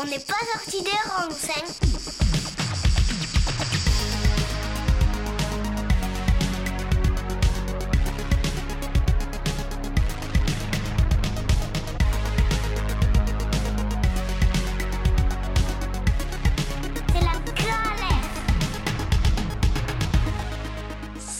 On n'est pas sorti des rangs,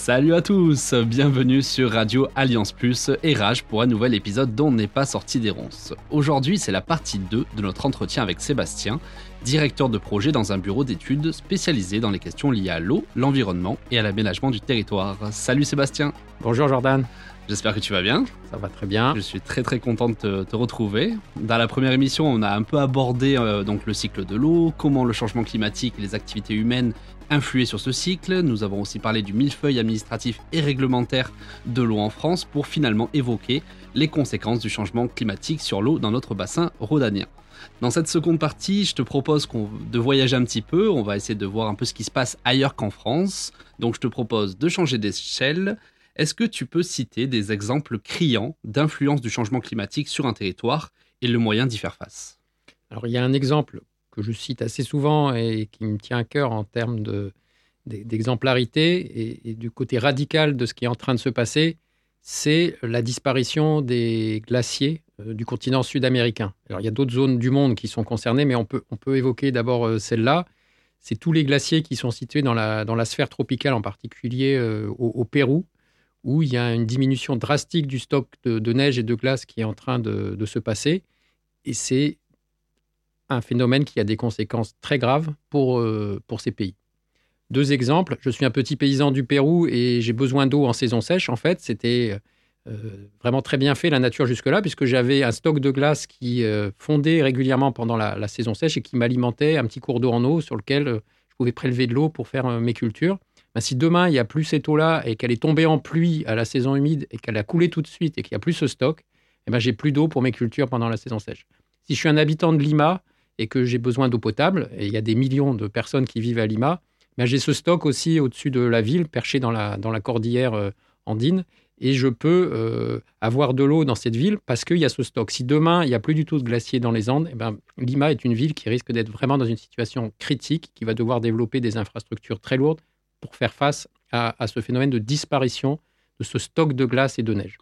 Salut à tous, bienvenue sur Radio Alliance Plus et Rage pour un nouvel épisode dont n'est pas sorti des ronces. Aujourd'hui, c'est la partie 2 de notre entretien avec Sébastien, directeur de projet dans un bureau d'études spécialisé dans les questions liées à l'eau, l'environnement et à l'aménagement du territoire. Salut Sébastien. Bonjour Jordan. J'espère que tu vas bien. Ça va très bien. Je suis très très content de te, retrouver. Dans la première émission, on a un peu abordé euh, donc le cycle de l'eau, comment le changement climatique et les activités humaines influer sur ce cycle. Nous avons aussi parlé du millefeuille administratif et réglementaire de l'eau en France pour finalement évoquer les conséquences du changement climatique sur l'eau dans notre bassin rhodanien. Dans cette seconde partie, je te propose de voyager un petit peu. On va essayer de voir un peu ce qui se passe ailleurs qu'en France. Donc je te propose de changer d'échelle. Est-ce que tu peux citer des exemples criants d'influence du changement climatique sur un territoire et le moyen d'y faire face? Alors il y a un exemple que je cite assez souvent et qui me tient à cœur en termes d'exemplarité et, du côté radical de ce qui est en train de se passer, c'est la disparition des glaciers euh, du continent sud-américain. Alors il y a d'autres zones du monde qui sont concernées, mais on peut, on évoquer d'abord euh, celle-là. C'est tous les glaciers qui sont situés dans la, dans la sphère tropicale, en particulier euh, au, Pérou, où il y a une diminution drastique du stock de, neige et de glace qui est en train de, se passer. Et c'est un phénomène qui a des conséquences très graves pour, euh, pour ces pays. Deux exemples. Je suis un petit paysan du Pérou et j'ai besoin d'eau en saison sèche. En fait, c'était euh, vraiment très bien fait la nature jusque-là, puisque j'avais un stock de glace qui euh, fondait régulièrement pendant la, saison sèche et qui m'alimentait un petit cours d'eau en eau sur lequel je pouvais prélever de l'eau pour faire mes cultures. Ben, si demain il n'y a plus cette eau-là et qu'elle est tombée en pluie à la saison humide et qu'elle a coulé tout de suite et qu'il n'y a plus ce stock, eh ben, j'ai plus d'eau pour mes cultures pendant la saison sèche. Si je suis un habitant de Lima, et que j'ai besoin d'eau potable, et il y a des millions de personnes qui vivent à Lima, ben j'ai ce stock aussi au-dessus de la ville, perché dans la, cordillère euh, andine, et je peux euh, avoir de l'eau dans cette ville parce qu'il y a ce stock. Si demain, il n'y a plus du tout de glaciers dans les Andes, eh ben, Lima est une ville qui risque d'être vraiment dans une situation critique, qui va devoir développer des infrastructures très lourdes pour faire face à, à ce phénomène de disparition de ce stock de glace et de neige.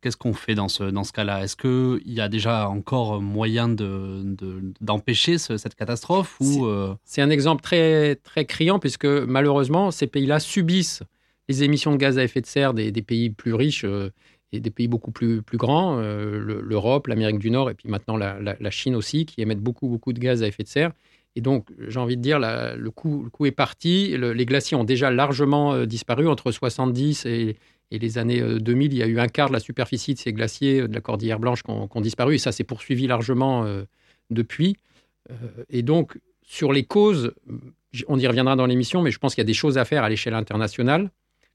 Qu'est-ce qu'on fait dans ce, dans ce cas-là? Est-ce qu'il y a déjà encore moyen d'empêcher de, cette catastrophe ou euh? C'est un exemple très, très criant puisque malheureusement, ces pays-là subissent les émissions de gaz à effet de serre des, pays plus riches euh, et des pays beaucoup plus, plus grands, euh, l'Europe, l'Amérique du Nord et puis maintenant la, la, Chine aussi, qui émettent beaucoup, beaucoup de gaz à effet de serre. Et donc, j'ai envie de dire, le, coup, est parti. les glaciers ont déjà largement disparu entre 70 et, et les années 2000, euh, il y a eu un quart de la superficie de ces glaciers euh, de la Cordillère Blanche qui ont, disparu, et ça s'est poursuivi largement euh, depuis. et donc, sur les causes, on y reviendra dans l'émission, mais je pense qu'il y a des choses à faire à l'échelle internationale.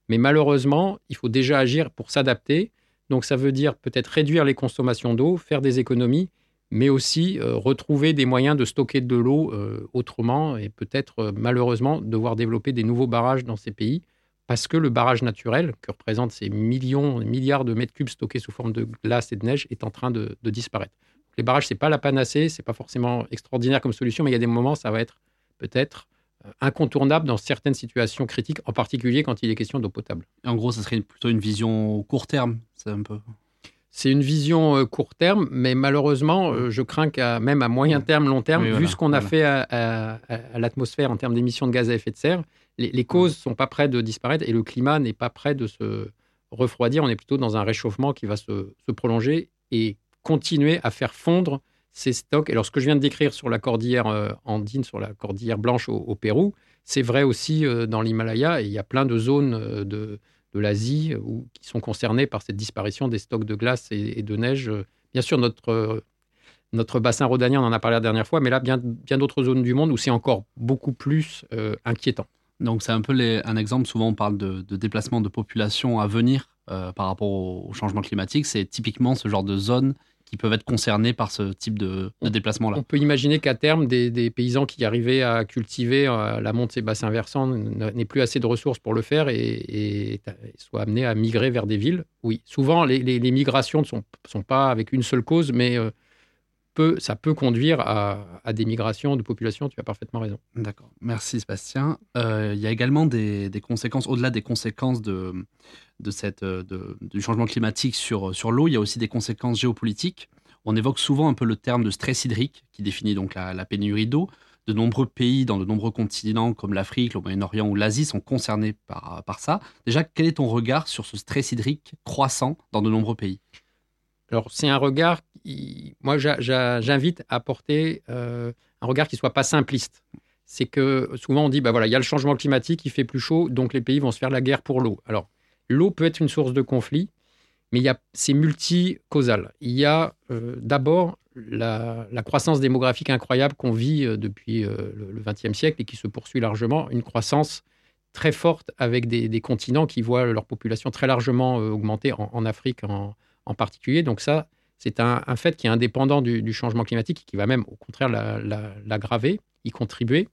Mais malheureusement, il faut déjà agir pour s'adapter. Donc, ça veut dire peut-être réduire les consommations d'eau, faire des économies, mais aussi retrouver des moyens de stocker de l'eau autrement et peut-être malheureusement devoir développer des nouveaux barrages dans ces pays parce que le barrage naturel, que représentent ces millions, milliards de mètres cubes stockés sous forme de glace et de neige, est en train de, disparaître. Les barrages, c'est pas la panacée, c'est pas forcément extraordinaire comme solution, mais il y a des moments, ça va être peut-être euh, incontournable dans certaines situations critiques, en particulier quand il est question d'eau potable. En gros, ça serait plutôt une vision court terme, c'est un peu. C'est une vision euh, court terme, mais malheureusement, euh, je crains qu'à même à moyen terme, long terme, vu ce qu'on a fait à l'atmosphère en termes d'émissions de gaz à effet de serre, les, causes ne sont pas prêtes de disparaître et le climat n'est pas prêt de se refroidir. On est plutôt dans un réchauffement qui va se, prolonger et continuer à faire fondre ces stocks. Et alors, ce que je viens de décrire sur la cordillère euh, andine, sur la cordillère blanche au, Pérou, c'est vrai aussi dans l'Himalaya. Et il y a plein de zones euh, de, l'Asie qui sont concernées par cette disparition des stocks de glace et, de neige. Bien sûr, notre, notre bassin rhodanien, on en a parlé la dernière fois, mais là, bien, bien d'autres zones du monde où c'est encore beaucoup plus inquiétant. Donc c'est un peu un exemple, souvent on parle de, déplacement de population à venir euh, par rapport au, changement climatique. C'est typiquement ce genre de zones qui peuvent être concernées par ce type de, déplacement-là. On peut imaginer qu'à terme, des, paysans qui arrivaient à cultiver euh, la monte de ces bassins versants n'aient plus assez de ressources pour le faire et, soient amenés à migrer vers des villes. Oui, souvent les, migrations ne sont, pas avec une seule cause, mais euh, ça peut conduire à, des migrations de population, tu as parfaitement raison. D'accord, merci Sébastien. Euh, il y a également des, conséquences, au-delà des conséquences de, du changement climatique sur, l'eau, il y a aussi des conséquences géopolitiques. On évoque souvent un peu le terme de stress hydrique, qui définit donc la, pénurie d'eau. De nombreux pays dans de nombreux continents comme l'Afrique, le Moyen-Orient ou l'Asie sont concernés par ça. Déjà, quel est ton regard sur ce stress hydrique croissant dans de nombreux pays? Alors, c'est un regard, qui, moi, j'invite à porter euh, un regard qui soit pas simpliste. C'est que souvent, on dit, bah voilà, il y a le changement climatique, il fait plus chaud, donc les pays vont se faire la guerre pour l'eau. Alors, l'eau peut être une source de conflit, mais c'est multi-causal. Il y a euh, d'abord la, croissance démographique incroyable qu'on vit euh, depuis le XXe siècle et qui se poursuit largement, une croissance très forte avec des, continents qui voient leur population très largement augmenter en, en Afrique, en, en particulier. Donc ça, c'est un, fait qui est indépendant du, changement climatique et qui va même, au contraire, l'aggraver, y contribuer.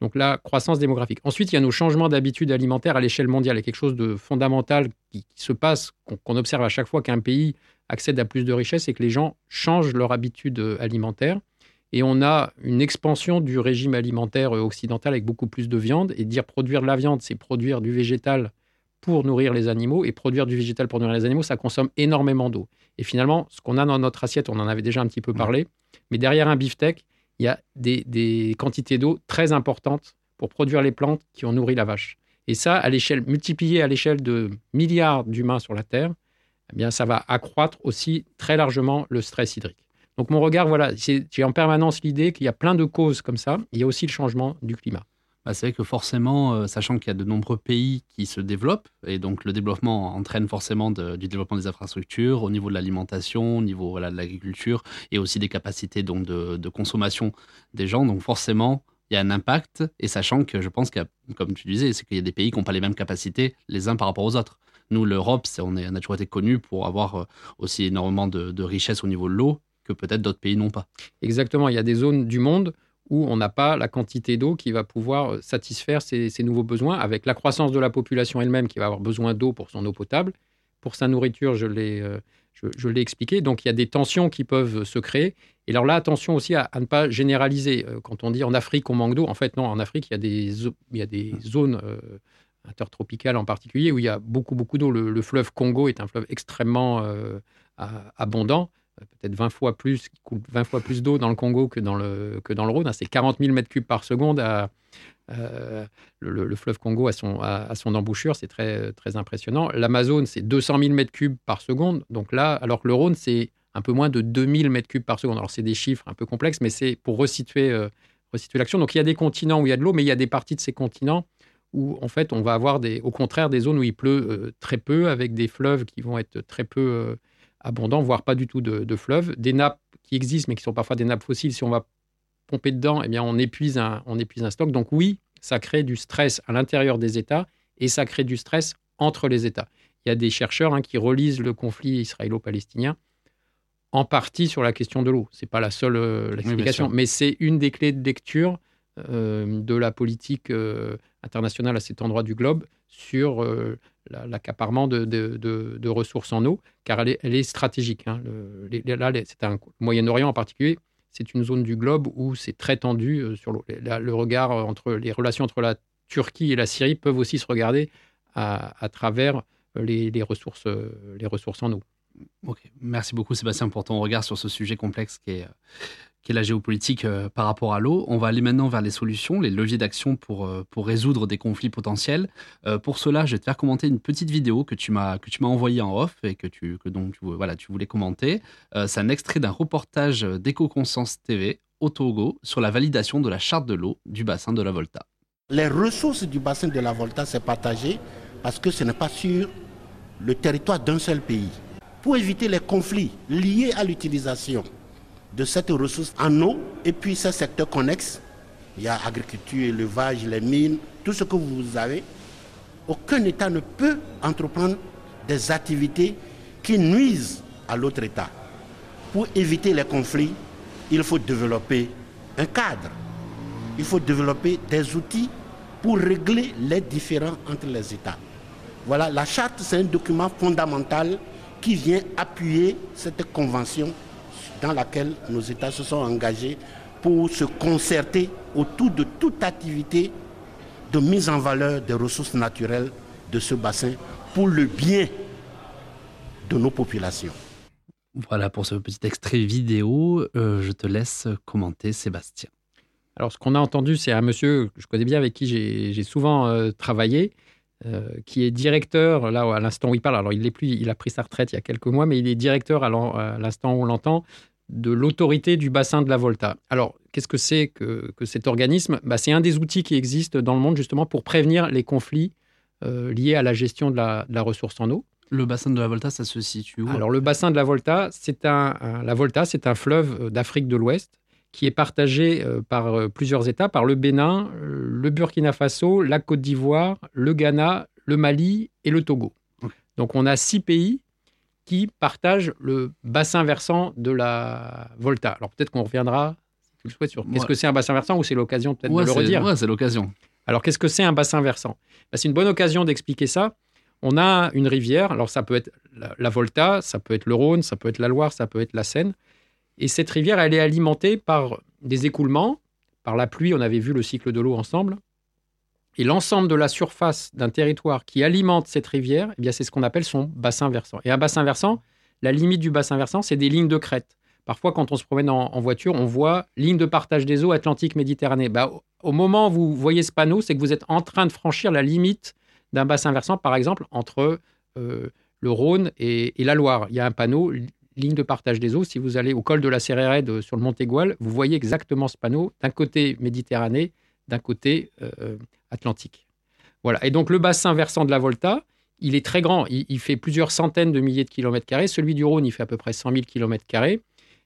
Donc la croissance démographique. Ensuite, il y a nos changements d'habitudes alimentaires à l'échelle mondiale. Il y a quelque chose de fondamental qui, se passe, qu'on observe à chaque fois qu'un pays accède à plus de richesses, c'est que les gens changent leur habitude euh, alimentaire. Et on a une expansion du régime alimentaire euh, occidental avec beaucoup plus de viande. Et dire produire de la viande, c'est produire du végétal pour nourrir les animaux et produire du végétal pour nourrir les animaux, ça consomme énormément d'eau. Et finalement, ce qu'on a dans notre assiette, on en avait déjà un petit peu parlé, mais derrière un beefsteak, il y a des, quantités d'eau très importantes pour produire les plantes qui ont nourri la vache. Et ça, à l'échelle multipliée à l'échelle de milliards d'humains sur la Terre, eh bien, ça va accroître aussi très largement le stress hydrique. Donc mon regard, voilà, j'ai en permanence l'idée qu'il y a plein de causes comme ça. Il y a aussi le changement du climat. Bah, c'est vrai que forcément, euh, sachant qu'il y a de nombreux pays qui se développent, et donc le développement entraîne forcément du développement des infrastructures au niveau de l'alimentation, au niveau de l'agriculture, et aussi des capacités donc, de, consommation des gens. Donc forcément, il y a un impact, et sachant que je pense qu'il y a, comme tu disais, c'est qu'il y a des pays qui n'ont pas les mêmes capacités les uns par rapport aux autres. Nous, l'Europe, on, est, a toujours été connu pour avoir euh, aussi énormément de richesses au niveau de l'eau que peut-être d'autres pays n'ont pas. Exactement, il y a des zones du monde où on n'a pas la quantité d'eau qui va pouvoir euh, satisfaire ces, nouveaux besoins, avec la croissance de la population elle-même qui va avoir besoin d'eau pour son eau potable. Pour sa nourriture, je l'ai, euh, je, l'ai expliqué. Donc il y a des tensions qui peuvent se créer. Et alors là, attention aussi à, ne pas généraliser. Euh, quand on dit en Afrique on manque d'eau, en fait non, en Afrique il y a des, il y a des zones intertropicales en particulier où il y a beaucoup beaucoup d'eau. Le, fleuve Congo est un fleuve extrêmement abondant peut-être 20 fois plus, qui coule 20 fois plus d'eau dans le Congo que dans le, que dans le Rhône. C'est 40 000 mètres cubes par seconde euh, le, fleuve Congo à son, à, son embouchure, c'est très, très impressionnant. L'Amazone, c'est 200 000 mètres cubes par seconde. Donc là, alors que le Rhône, c'est un peu moins de 2000 mètres cubes par seconde. Alors c'est des chiffres un peu complexes, mais c'est pour resituer, euh, resituer l'action. Donc il y a des continents où il y a de l'eau, mais il y a des parties de ces continents où en fait on va avoir des, au contraire des zones où il pleut euh, très peu, avec des fleuves qui vont être très peu abondant, voire pas du tout de, fleuves. Des nappes qui existent, mais qui sont parfois des nappes fossiles. Si on va pomper dedans, eh bien, on épuise un, on épuise un stock. Donc oui, ça crée du stress à l'intérieur des États et ça crée du stress entre les États. Il y a des chercheurs hein, qui relisent le conflit israélo-palestinien en partie sur la question de l'eau. Ce n'est pas la seule euh, explication, mais c'est une des clés de lecture euh, de la politique euh, internationale à cet endroit du globe sur l'accaparement de, de, ressources en eau, car elle est, stratégique. Hein. Le, là, c'est un Moyen-Orient en particulier, c'est une zone du globe où c'est très tendu euh, sur l'eau. Le regard entre les relations entre la Turquie et la Syrie peuvent aussi se regarder à, travers les, ressources, les ressources en eau. Merci beaucoup Sébastien pour ton regard sur ce sujet complexe qui est, qui est la géopolitique euh, par rapport à l'eau. On va aller maintenant vers les solutions, les leviers d'action pour, euh, pour résoudre des conflits potentiels. Euh, pour cela, je vais te faire commenter une petite vidéo que tu m'as que tu m'as envoyée en off et que tu que donc voilà tu voulais commenter. C'est un extrait d'un reportage d'EcoConscience TV au Togo sur la validation de la charte de l'eau du bassin de la Volta. Les ressources du bassin de la Volta, c'est partagé parce que ce n'est pas sur le territoire d'un seul pays. Pour éviter les conflits liés à l'utilisation de cette ressource en eau et puis ces secteurs connexes. Il y a agriculture, élevage, les mines, tout ce que vous avez. Aucun État ne peut entreprendre des activités qui nuisent à l'autre État. Pour éviter les conflits, il faut développer un cadre. Il faut développer des outils pour régler les différends entre les États. Voilà, la charte, c'est un document fondamental qui vient appuyer cette convention dans laquelle nos États se sont engagés pour se concerter autour de toute activité de mise en valeur des ressources naturelles de ce bassin pour le bien de nos populations. Voilà pour ce petit extrait vidéo. Euh, je te laisse commenter, Sébastien. Alors, ce qu'on a entendu, c'est un monsieur que je connais bien, avec qui j'ai souvent euh, travaillé, euh, qui est directeur, là, à l'instant où il parle. Alors, il, est plus, il a pris sa retraite il y a quelques mois, mais il est directeur à l'instant où on l'entend de l'autorité du bassin de la Volta. Alors, qu'est-ce que c'est que, cet organisme? Bah, C'est un des outils qui existent dans le monde justement pour prévenir les conflits liés à la gestion de la ressource en eau. Le bassin de la Volta, ça se situe où Alors, le bassin de la Volta, c'est un, la Volta, c'est un fleuve euh, d'Afrique de l'Ouest qui est partagé euh, par euh, plusieurs États, par le Bénin, le Burkina Faso, la Côte d'Ivoire, le Ghana, le Mali et le Togo. Donc, on a six pays qui partagent le bassin versant de la Volta. Alors, peut-être qu'on reviendra, si tu le sur qu'est-ce que c'est un bassin versant ou c'est l'occasion peut-être de le redire Ouais, c'est l'occasion. Alors, qu'est-ce que c'est un bassin versant? Ben, C'est une bonne occasion d'expliquer ça on a une rivière, alors ça peut être la, Volta, ça peut être le Rhône, ça peut être la Loire, ça peut être la Seine. Et cette rivière, elle est alimentée par des écoulements, par la pluie, on avait vu le cycle de l'eau ensemble. Et l'ensemble de la surface d'un territoire qui alimente cette rivière, eh c'est ce qu'on appelle son bassin versant. Et un bassin versant, la limite du bassin versant, c'est des lignes de crête. Parfois, quand on se promène en, voiture, on voit ligne de partage des eaux Atlantique-Méditerranée. Bah, au moment où vous voyez ce panneau, c'est que vous êtes en train de franchir la limite d'un bassin versant, par exemple, entre euh, le Rhône et, la Loire. Il y a un panneau, ligne de partage des eaux. Si vous allez au col de la Cérérède sur le Mont Égual, vous voyez exactement ce panneau, d'un côté Méditerranée, d'un côté euh, Atlantique. Voilà. Et donc le bassin versant de la Volta, il est très grand. Il, fait plusieurs centaines de milliers de kilomètres carrés. Celui du Rhône, il fait à peu près 100 000 kilomètres carrés.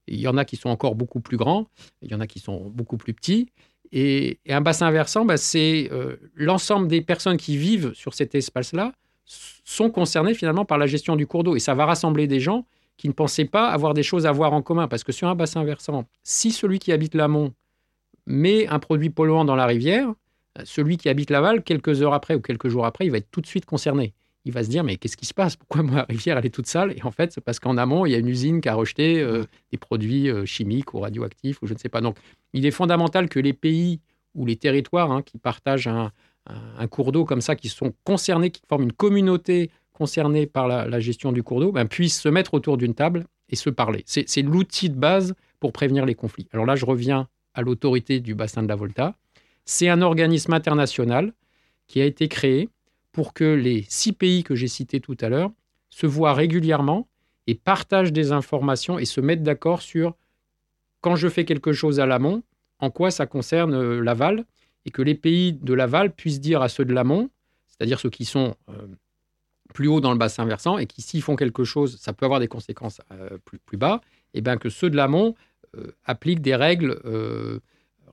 Il y en a qui sont encore beaucoup plus grands, il y en a qui sont beaucoup plus petits. Et, un bassin versant, bah, c'est euh, l'ensemble des personnes qui vivent sur cet espace-là sont concernées finalement par la gestion du cours d'eau. Et ça va rassembler des gens qui ne pensaient pas avoir des choses à voir en commun. Parce que sur un bassin versant, si celui qui habite l'amont met un produit polluant dans la rivière, celui qui habite l'aval, quelques heures après ou quelques jours après, il va être tout de suite concerné il va se dire mais qu'est-ce qui se passe? Pourquoi ma rivière elle est toute sale? Et en fait, c'est parce qu'en amont, il y a une usine qui a rejeté euh, des produits euh, chimiques ou radioactifs ou je ne sais pas. Donc, il est fondamental que les pays ou les territoires hein, qui partagent un, cours d'eau comme ça, qui sont concernés, qui forment une communauté concernée par la, gestion du cours d'eau, ben, puissent se mettre autour d'une table et se parler. C'est l'outil de base pour prévenir les conflits. Alors là, je reviens à l'autorité du bassin de la Volta. C'est un organisme international qui a été créé pour que les six pays que j'ai cités tout à l'heure se voient régulièrement et partagent des informations et se mettent d'accord sur quand je fais quelque chose à l'amont, en quoi ça concerne euh, l'aval, et que les pays de l'aval puissent dire à ceux de l'amont, c'est-à-dire ceux qui sont euh, plus haut dans le bassin versant, et qui s'ils font quelque chose, ça peut avoir des conséquences euh, plus, plus, bas, et bien que ceux de l'amont appliquent des règles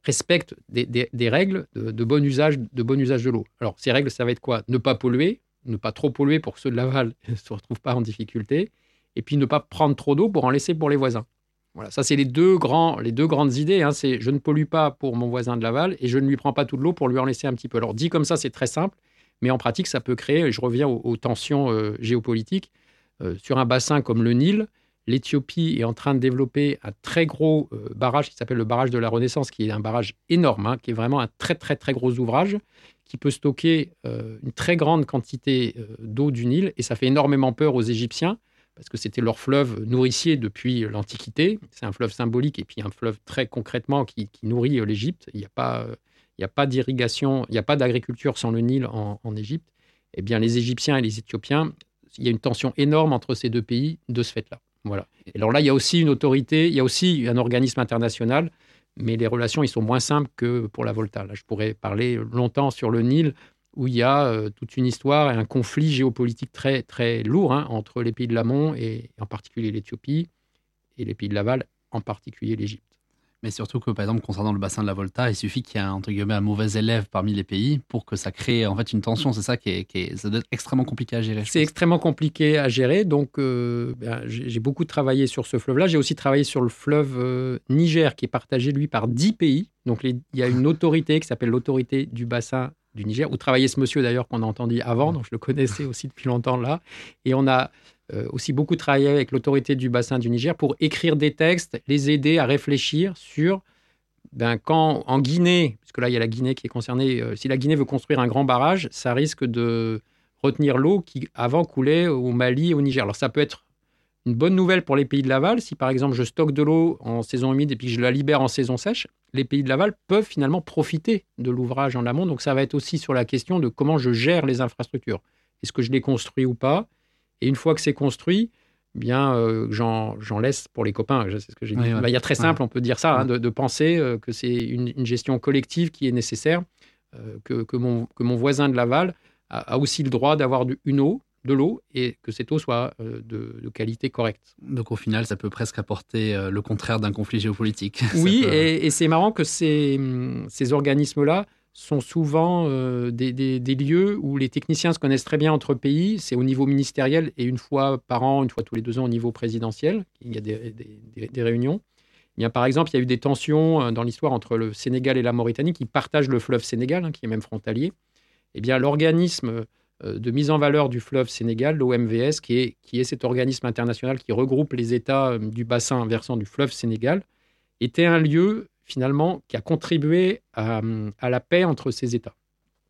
respectent des, règles de, bon usage de bon usage de l'eau. Alors, ces règles, ça va être quoi? Ne pas polluer, ne pas trop polluer pour que ceux de l'aval ne se retrouvent pas en difficulté, et puis ne pas prendre trop d'eau pour en laisser pour les voisins. Voilà, ça c'est les deux grands, les deux grandes idées. Hein. c'est je ne pollue pas pour mon voisin de l'aval et je ne lui prends pas toute l'eau pour lui en laisser un petit peu. Alors dit comme ça, c'est très simple, mais en pratique, ça peut créer. Je reviens aux, tensions euh, géopolitiques euh, sur un bassin comme le Nil l'Éthiopie est en train de développer un très gros euh, barrage qui s'appelle le barrage de la Renaissance, qui est un barrage énorme, hein, qui est vraiment un très très très gros ouvrage, qui peut stocker euh, une très grande quantité euh, d'eau du Nil, et ça fait énormément peur aux Égyptiens, parce que c'était leur fleuve nourricier depuis l'Antiquité. C'est un fleuve symbolique, et puis un fleuve très concrètement qui, nourrit l'Égypte. Il n'y a pas, d'irrigation, il n'y a pas d'agriculture sans le Nil en, en Égypte. Eh bien, les Égyptiens et les Éthiopiens, il y a une tension énorme entre ces deux pays de ce fait-là. Voilà. alors là, il y a aussi une autorité, il y a aussi un organisme international, mais les relations, ils sont moins simples que pour la Volta. Là, je pourrais parler longtemps sur le Nil, où il y a euh, toute une histoire et un conflit géopolitique très, très lourd hein, entre les pays de l'amont, et en particulier l'Éthiopie, et les pays de l'aval, en particulier l'Égypte. Mais surtout que, par exemple, concernant le bassin de la Volta, il suffit qu'il y ait entre guillemets un mauvais élève parmi les pays pour que ça crée en fait une tension. C'est ça qui est, qui est, ça doit être extrêmement compliqué à gérer. C'est extrêmement compliqué à gérer. Donc, euh, ben, j'ai beaucoup travaillé sur ce fleuve-là. J'ai aussi travaillé sur le fleuve euh, Niger, qui est partagé lui par 10 pays. Donc, il y a une autorité qui s'appelle l'autorité du bassin du Niger, où travaillait ce monsieur d'ailleurs qu'on a entendu avant, donc je le connaissais aussi depuis longtemps là. Et on a aussi beaucoup travaillé avec l'autorité du bassin du Niger pour écrire des textes, les aider à réfléchir sur ben, quand en Guinée, puisque là il y a la Guinée qui est concernée, euh, si la Guinée veut construire un grand barrage, ça risque de retenir l'eau qui avant coulait au Mali et au Niger. Alors ça peut être une bonne nouvelle pour les pays de l'aval. Si par exemple je stocke de l'eau en saison humide et puis je la libère en saison sèche, les pays de l'aval peuvent finalement profiter de l'ouvrage en amont. Donc ça va être aussi sur la question de comment je gère les infrastructures. Est-ce que je les construis ou pas? Et une fois que c'est construit, bien euh, j'en laisse pour les copains. C'est ce que j'ai dit. Bah, il y a très simple, on peut dire ça, hein, de, penser euh, que c'est une, gestion collective qui est nécessaire, euh, que, que, mon, que mon voisin de l'aval a, a aussi le droit d'avoir une eau de l'eau et que cette eau soit de, qualité correcte. Donc au final, ça peut presque apporter le contraire d'un conflit géopolitique. Oui, et, c'est marrant que ces, ces organismes-là sont souvent euh, des, lieux où les techniciens se connaissent très bien entre pays. C'est au niveau ministériel et une fois par an, une fois tous les deux ans au niveau présidentiel. Il y a des, réunions. Il y a, par exemple, il y a eu des tensions dans l'histoire entre le Sénégal et la Mauritanie qui partagent le fleuve Sénégal, hein, qui est même frontalier. Eh bien, l'organisme euh, de mise en valeur du fleuve Sénégal, l'OMVS, qui est, qui est cet organisme international qui regroupe les États euh, du bassin versant du fleuve Sénégal, était un lieu finalement qui a contribué à, la paix entre ces États.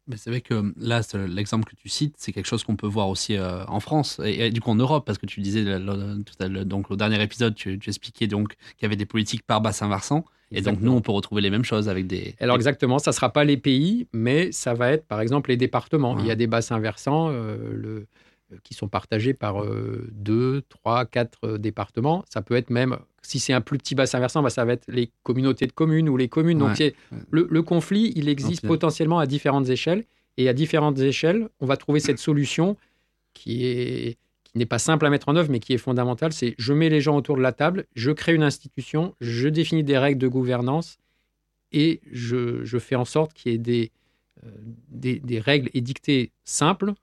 Mais c'est vrai que là, l'exemple que tu cites, c'est quelque chose qu'on peut voir aussi euh, en France et, du coup en Europe, parce que tu disais donc au dernier épisode, tu, tu expliquais donc qu'il y avait des politiques par bassin versant. Et donc, nous, on peut retrouver les mêmes choses avec des. Alors, exactement, ça ne sera pas les pays, mais ça va être, par exemple, les départements. Il y a des bassins versants euh, le, euh, qui sont partagés par euh, deux, trois, quatre départements. Ça peut être même, si c'est un plus petit bassin versant, bah, ça va être les communautés de communes ou les communes. Donc, le, le, conflit, il existe potentiellement à différentes échelles. Et à différentes échelles, on va trouver cette solution qui est n'est pas simple à mettre en œuvre, mais qui est fondamental, c'est je mets les gens autour de la table, je crée une institution, je définis des règles de gouvernance et je, fais en sorte qu'il y ait des, euh, des, règles édictées simples,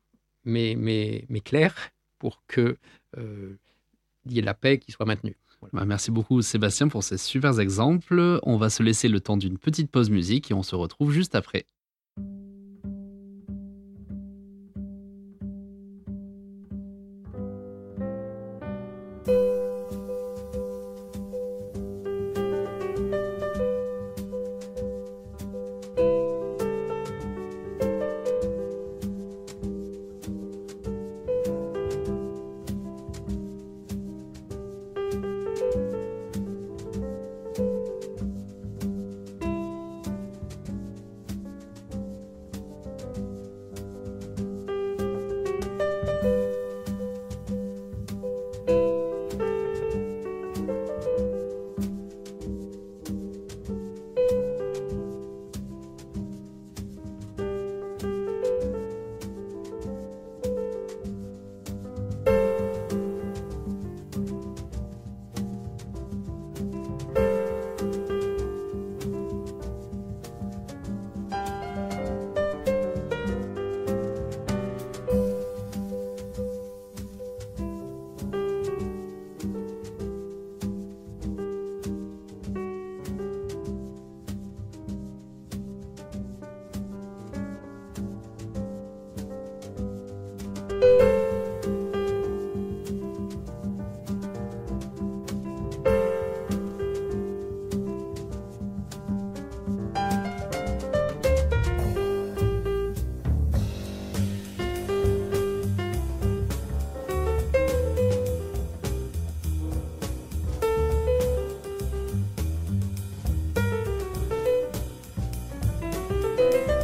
mais, mais, mais claires, pour qu'il euh, y ait la paix qui soit maintenue. Bah, merci beaucoup Sébastien pour ces super exemples. On va se laisser le temps d'une petite pause musique et on se retrouve juste après. Música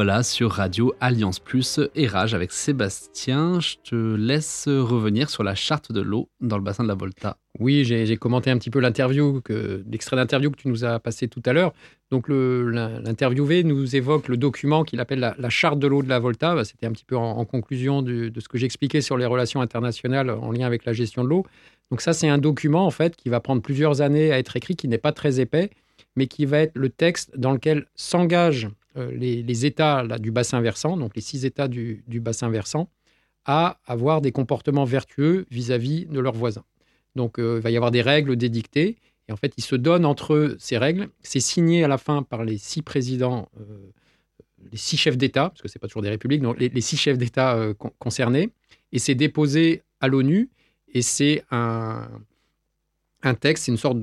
revoilà sur Radio Alliance Plus et Rage avec Sébastien. Je te laisse revenir sur la charte de l'eau dans le bassin de la Volta. Oui, j'ai commenté un petit peu l'interview, l'extrait d'interview que tu nous as passé tout à l'heure. Donc l'interviewé nous évoque le document qu'il appelle la, charte de l'eau de la Volta. Bah, c'était un petit peu en, conclusion de ce que j'expliquais sur les relations internationales en lien avec la gestion de l'eau. Donc ça, c'est un document en fait qui va prendre plusieurs années à être écrit, qui n'est pas très épais, mais qui va être le texte dans lequel s'engagent euh, les, États du bassin versant, donc les six États du, bassin versant, à avoir des comportements vertueux vis-à-vis de leurs voisins. Donc euh, il va y avoir des règles dédictées, et en fait ils se donnent entre eux ces règles. C'est signé à la fin par les six présidents, euh, les six chefs d'État, parce que ce n'est pas toujours des républiques, donc les, six chefs d'État concernés, et c'est déposé à l'ONU, et c'est un, texte, c'est une sorte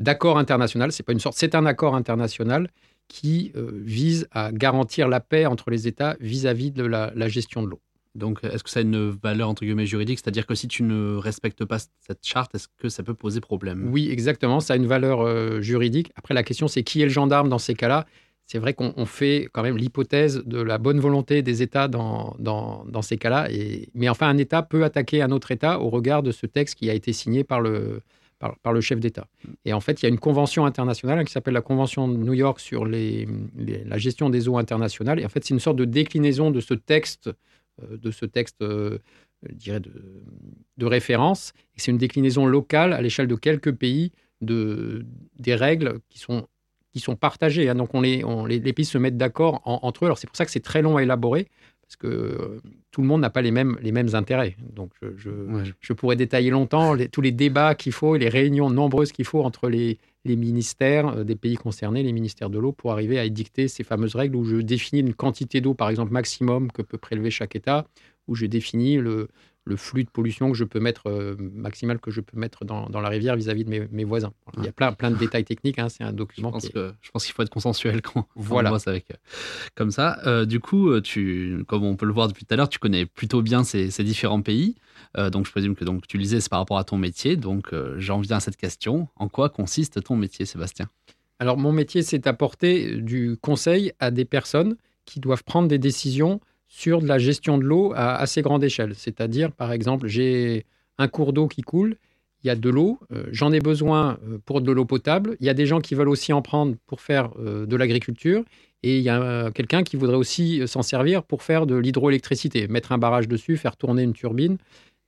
d'accord international. C'est un accord international qui euh, vise à garantir la paix entre les États vis-à-vis de la, gestion de l'eau. Donc, est-ce que ça a une valeur entre guillemets juridique? C'est-à-dire que si tu ne respectes pas cette charte, est-ce que ça peut poser problème? Oui, exactement. Ça a une valeur euh, juridique. Après, la question, c'est qui est le gendarme dans ces cas-là? C'est vrai qu'on fait quand même l'hypothèse de la bonne volonté des États dans, dans, dans ces cas-là. Mais enfin, un État peut attaquer un autre État au regard de ce texte qui a été signé par le, par, le chef d'État. Et en fait, il y a une convention internationale qui s'appelle la Convention de New York sur les, la gestion des eaux internationales. Et en fait, c'est une sorte de déclinaison de ce texte, euh, de ce texte, euh, je dirais, de, de référence. Et c'est une déclinaison locale à l'échelle de quelques pays de, des règles qui sont qui sont partagées. Hein. Donc, on les, les, pays se mettent d'accord entre eux. Alors, c'est pour ça que c'est très long à élaborer parce que euh, tout le monde n'a pas les mêmes, les mêmes intérêts. Donc, je, je, pourrais détailler longtemps tous les débats qu'il faut et les réunions nombreuses qu'il faut entre les, les ministères euh, des pays concernés, les ministères de l'eau, pour arriver à édicter ces fameuses règles où je définis une quantité d'eau, par exemple, maximum que peut prélever chaque État, où je définis le, le flux de pollution que je peux mettre, euh, maximal que je peux mettre dans, dans la rivière vis-à-vis de mes, mes, voisins. Il y a plein, plein de détails techniques, hein, c'est un document. Je pense, qu'il faut être consensuel quand, voilà. on bosse avec. Euh, comme ça, euh, du coup, tu, comme on peut le voir depuis tout à l'heure, tu connais plutôt bien ces, ces différents pays. donc je présume que donc, tu lisais, c'est par rapport à ton métier. Donc j'en viens à cette question. En quoi consiste ton métier, Sébastien? Alors mon métier, c'est d'apporter du conseil à des personnes qui doivent prendre des décisions sur de la gestion de l'eau à assez grande échelle. C'est-à-dire, par exemple, j'ai un cours d'eau qui coule, il y a de l'eau, euh, j'en ai besoin euh, pour de l'eau potable, il y a des gens qui veulent aussi en prendre pour faire euh, de l'agriculture, et il y a quelqu'un qui voudrait aussi s'en servir pour faire de l'hydroélectricité, mettre un barrage dessus, faire tourner une turbine.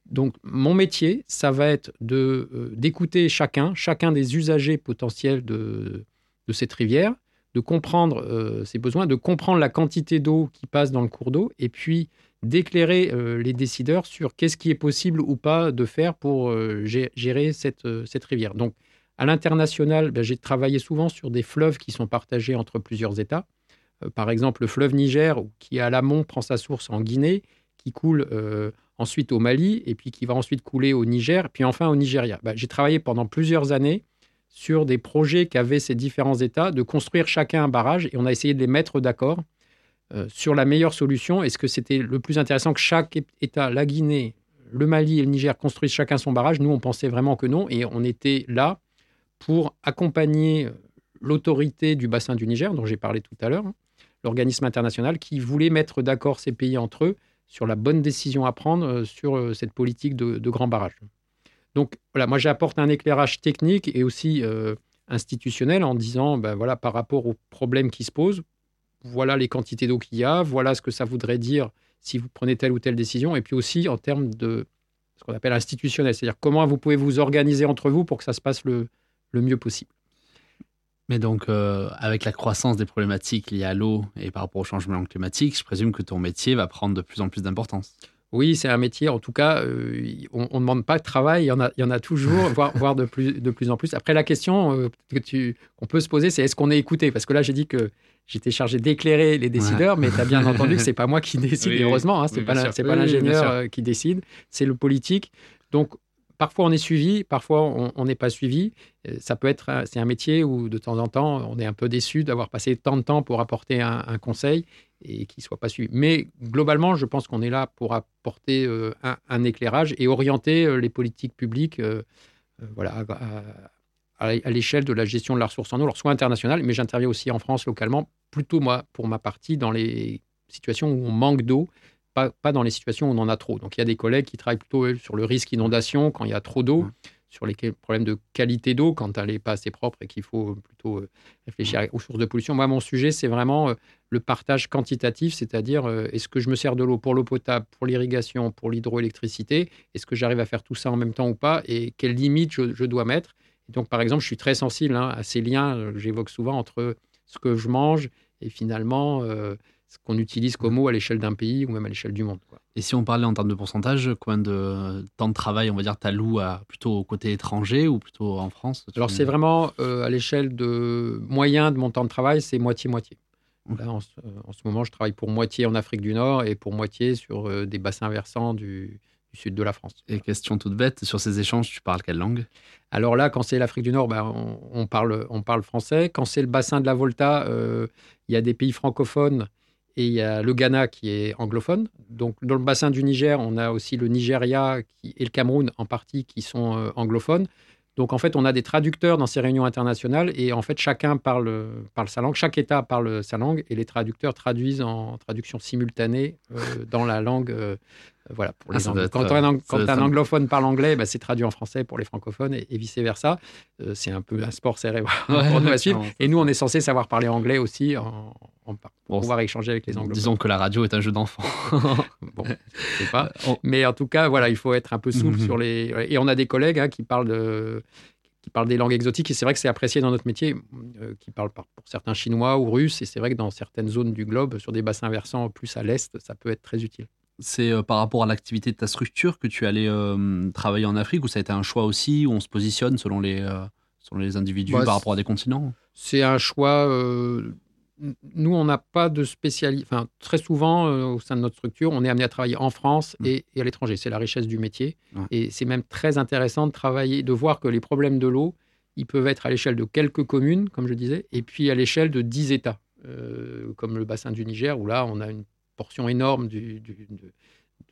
Donc mon métier, ça va être de d'écouter chacun, chacun des usagers potentiels de, de cette rivière, de comprendre euh, ses besoins, de comprendre la quantité d'eau qui passe dans le cours d'eau, et puis d'éclairer euh, les décideurs sur qu'est-ce qui est possible ou pas de faire pour euh, gérer cette, cette, rivière. Donc, à l'international, ben, j'ai travaillé souvent sur des fleuves qui sont partagés entre plusieurs États. par exemple, le fleuve Niger, qui à l'amont prend sa source en Guinée, qui coule ensuite au Mali, et puis qui va ensuite couler au Niger, puis enfin au Nigeria. Ben, j'ai travaillé pendant plusieurs années sur des projets qu'avaient ces différents États, de construire chacun un barrage, et on a essayé de les mettre d'accord euh, sur la meilleure solution. Est-ce que c'était le plus intéressant que chaque État, la Guinée, le Mali et le Niger construisent chacun son barrage? Nous, on pensait vraiment que non, et on était là pour accompagner euh, l'autorité du bassin du Niger, dont j'ai parlé tout à l'heure, hein, l'organisme international, qui voulait mettre d'accord ces pays entre eux sur la bonne décision à prendre euh, sur cette politique de, de grands barrages. Donc voilà, moi j'apporte un éclairage technique et aussi euh, institutionnel en disant, ben voilà, par rapport aux problèmes qui se posent, voilà les quantités d'eau qu'il y a, voilà ce que ça voudrait dire si vous prenez telle ou telle décision, et puis aussi en termes de ce qu'on appelle institutionnel, c'est-à-dire comment vous pouvez vous organiser entre vous pour que ça se passe le, mieux possible. Mais donc, euh, avec la croissance des problématiques liées à l'eau et par rapport au changement climatique, je présume que ton métier va prendre de plus en plus d'importance. Oui, c'est un métier. En tout cas, euh, on ne demande pas de travail. Il y en a, il y en a toujours, voire, de, plus, de plus en plus. Après, la question euh, que qu'on peut se poser, c'est est-ce qu'on est écouté? Parce que là, j'ai dit que j'étais chargé d'éclairer les décideurs, mais tu as bien entendu que c'est pas moi qui décide. heureusement, hein, c'est pas, pas l'ingénieur euh, qui décide, c'est le politique. Donc, parfois on est suivi, parfois on n'est pas suivi. Ça peut être, c'est un métier où de temps en temps on est un peu déçu d'avoir passé tant de temps pour apporter un, conseil et qui ne soit pas suivi. Mais globalement, je pense qu'on est là pour apporter euh, un, éclairage et orienter euh, les politiques publiques euh, voilà, à, l'échelle de la gestion de la ressource en eau, alors soit internationale, mais j'interviens aussi en France localement plutôt, moi, pour ma partie, dans les situations où on manque d'eau, pas, pas dans les situations où on en a trop. Donc il y a des collègues qui travaillent plutôt eux, sur le risque inondation quand il y a trop d'eau, Ouais. sur les problèmes de qualité d'eau quand elle n'est pas assez propre et qu'il faut plutôt euh, réfléchir aux sources de pollution. Moi, mon sujet, c'est vraiment euh, le partage quantitatif, c'est-à-dire euh, est-ce que je me sers de l'eau pour l'eau potable, pour l'irrigation, pour l'hydroélectricité? Est-ce que j'arrive à faire tout ça en même temps ou pas? Et quelles limites je, je dois mettre? Et Donc, par exemple, je suis très sensible hein, à ces liens euh, que j'évoque souvent entre ce que je mange et finalement euh, qu'on utilise comme eau à l'échelle d'un pays ou même à l'échelle du monde. quoi. Et si on parlait en termes de pourcentage, combien de temps de travail, on va dire, t'alloues à plutôt au côté étranger ou plutôt en France Alors, c'est vraiment euh, à l'échelle de moyen de mon temps de travail, c'est moitié-moitié. En, ce- euh, en ce moment, je travaille pour moitié en Afrique du Nord et pour moitié sur euh, des bassins versants du, du sud de la France. Et question toute bête, sur ces échanges, tu parles quelle langue? Alors là, quand c'est l'Afrique du Nord, ben, on, on parle, on parle français. Quand c'est le bassin de la Volta, euh, il y a des pays francophones et il y a le Ghana qui est anglophone. Donc dans le bassin du Niger, on a aussi le Nigeria et le Cameroun en partie qui sont euh, anglophones. Donc en fait, on a des traducteurs dans ces réunions internationales et en fait, chacun parle, parle sa langue, chaque État parle sa langue et les traducteurs traduisent en traduction simultanée euh, dans la langue. euh, voilà, pour Ah, les être, Quand, euh, un, quand un un- anglophone parle anglais, bah, c'est traduit en français pour les francophones et, vice versa. c'est un peu un sport serré Ouais, pour nous à suivre. Et nous, on est censé savoir parler anglais aussi, en, en- pour Bon, pouvoir échanger avec les anglophones. Disons que la radio est un jeu d'enfant. Bon, je sais pas. On- Mais en tout cas, voilà, il faut être un peu souple Mhm. sur les. Et on a des collègues hein, qui parlent de qui parlent des langues exotiques et c'est vrai que c'est apprécié dans notre métier, euh, qui parlent par, pour certains chinois ou russes et c'est vrai que dans certaines zones du globe, sur des bassins versants plus à l'est, ça peut être très utile. C'est euh, par rapport à l'activité de ta structure que tu allé euh, travailler en Afrique ou ça a été un choix aussi où on se positionne selon les, euh, selon les individus Bah, par rapport à des continents? C'est un choix. nous, on n'a pas de spécialité. Enfin, très souvent, au sein de notre structure, on est amené à travailler en France Mm. et, et à l'étranger. C'est la richesse du métier. Ouais. Et c'est même très intéressant de travailler, de voir que les problèmes de l'eau, ils peuvent être à l'échelle de quelques communes, comme je disais, et puis à l'échelle de 10 États, comme le bassin du Niger, où là, on a une portion énorme du, du- de,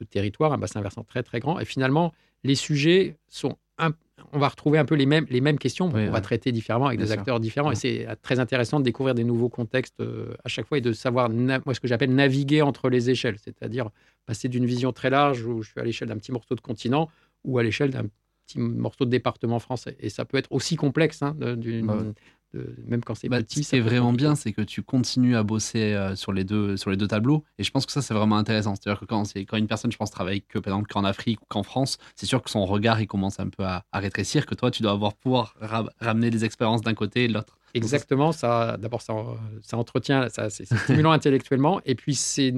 de territoire, un bassin versant très, très grand. Et finalement, les sujets sont. un- on va retrouver un peu les mêmes, les mêmes questions. Oui, on va traiter différemment avec Bien des sûr. acteurs différents. Ouais. Et c'est euh, très intéressant de découvrir des nouveaux contextes euh, à chaque fois et de savoir, moi, ce que j'appelle naviguer entre les échelles, c'est-à-dire passer d'une vision très large où je suis à l'échelle d'un petit morceau de continent ou à l'échelle d'un petit morceau de département français. Et ça peut être aussi complexe, hein, d'une- Bah ouais. de- même quand c'est Bah, petit. ce ça qui est peut être vraiment compliqué. bien, c'est que tu continues à bosser euh, sur, les deux, sur les deux tableaux. Et je pense que ça, c'est vraiment intéressant. C'est-à-dire que quand, c'est- quand une personne, je pense, travaille que, par exemple, qu'en Afrique ou qu'en France, c'est sûr que son regard, il commence un peu à, à rétrécir, que toi, tu dois avoir pouvoir ra- ramener les expériences d'un côté et de l'autre. Exactement, ça, d'abord, ça, ça entretient, ça, c'est stimulant intellectuellement. Et puis, c'est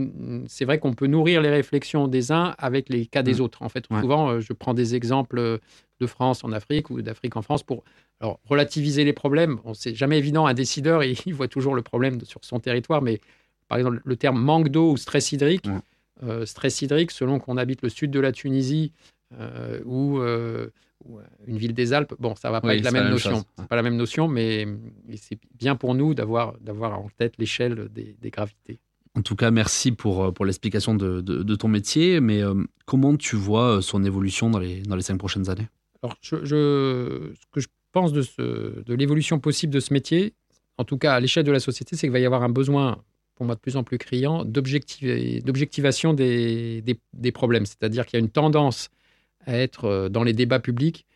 c'est vrai qu'on peut nourrir les réflexions des uns avec les cas des Mm. autres. En fait, Ouais. souvent, euh, je prends des exemples de France en Afrique ou d'Afrique en France pour alors, relativiser les problèmes. Bon, c'est jamais évident. Un décideur, il, il voit toujours le problème sur son territoire. Mais par exemple, le terme manque d'eau ou stress hydrique, Ouais. euh, stress hydrique, selon qu'on habite le sud de la Tunisie euh, ou, euh, ou, une ville des Alpes, bon, ça va pas Oui, être la même la même notion. C'est pas la même notion, mais c'est bien pour nous d'avoir d'avoir en tête l'échelle des, des gravités. En tout cas, merci pour, euh, pour l'explication de, de- de ton métier. Mais euh, comment tu vois euh, son évolution dans les, dans les cinq prochaines années? Alors, je, je- ce que je pense de, ce- de l'évolution possible de ce métier, en tout cas à l'échelle de la société, c'est qu'il va y avoir un besoin, pour moi de plus en plus criant, d'objectiv- d'objectivation des, des, des problèmes. C'est-à-dire qu'il y a une tendance à être euh, dans les débats publics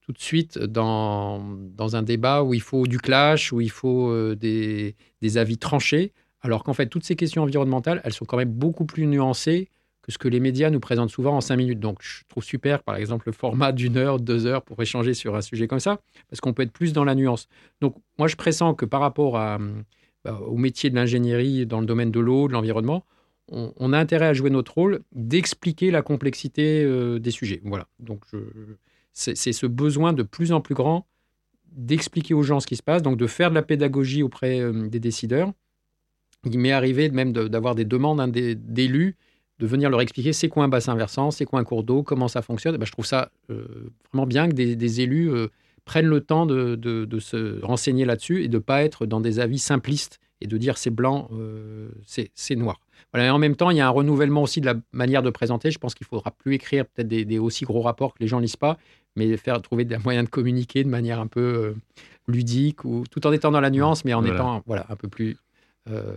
tout de suite dans, dans un débat où il faut du clash, où il faut euh, des, avis tranchés, alors qu'en fait, toutes ces questions environnementales, elles sont quand même beaucoup plus nuancées que ce que les médias nous présentent souvent en cinq minutes. Donc, je trouve super, par exemple, le format d'une heure, deux heures pour échanger sur un sujet comme ça, parce qu'on peut être plus dans la nuance. Donc, moi, je pressens que par rapport bah, au métier de l'ingénierie dans le domaine de l'eau, de l'environnement, on, a intérêt à jouer notre rôle d'expliquer la complexité euh, des sujets. Voilà. Donc, c'est ce besoin de plus en plus grand d'expliquer aux gens ce qui se passe, donc de faire de la pédagogie auprès euh, des décideurs. Il m'est arrivé même d'avoir des demandes hein, d'élus de venir leur expliquer c'est quoi un bassin versant, c'est quoi un cours d'eau, comment ça fonctionne. Ben, je trouve ça euh, vraiment bien que des, élus prennent le temps de- de se renseigner là-dessus et de ne pas être dans des avis simplistes et de dire c'est blanc, euh, c'est noir. Voilà. Et en même temps, il y a un renouvellement aussi de la manière de présenter. Je pense qu'il faudra plus écrire peut-être des, des aussi gros rapports que les gens lisent pas, mais faire trouver des moyens de communiquer de manière un peu euh, ludique ou tout en étant dans la nuance, mais en Voilà. étant voilà un peu plus euh,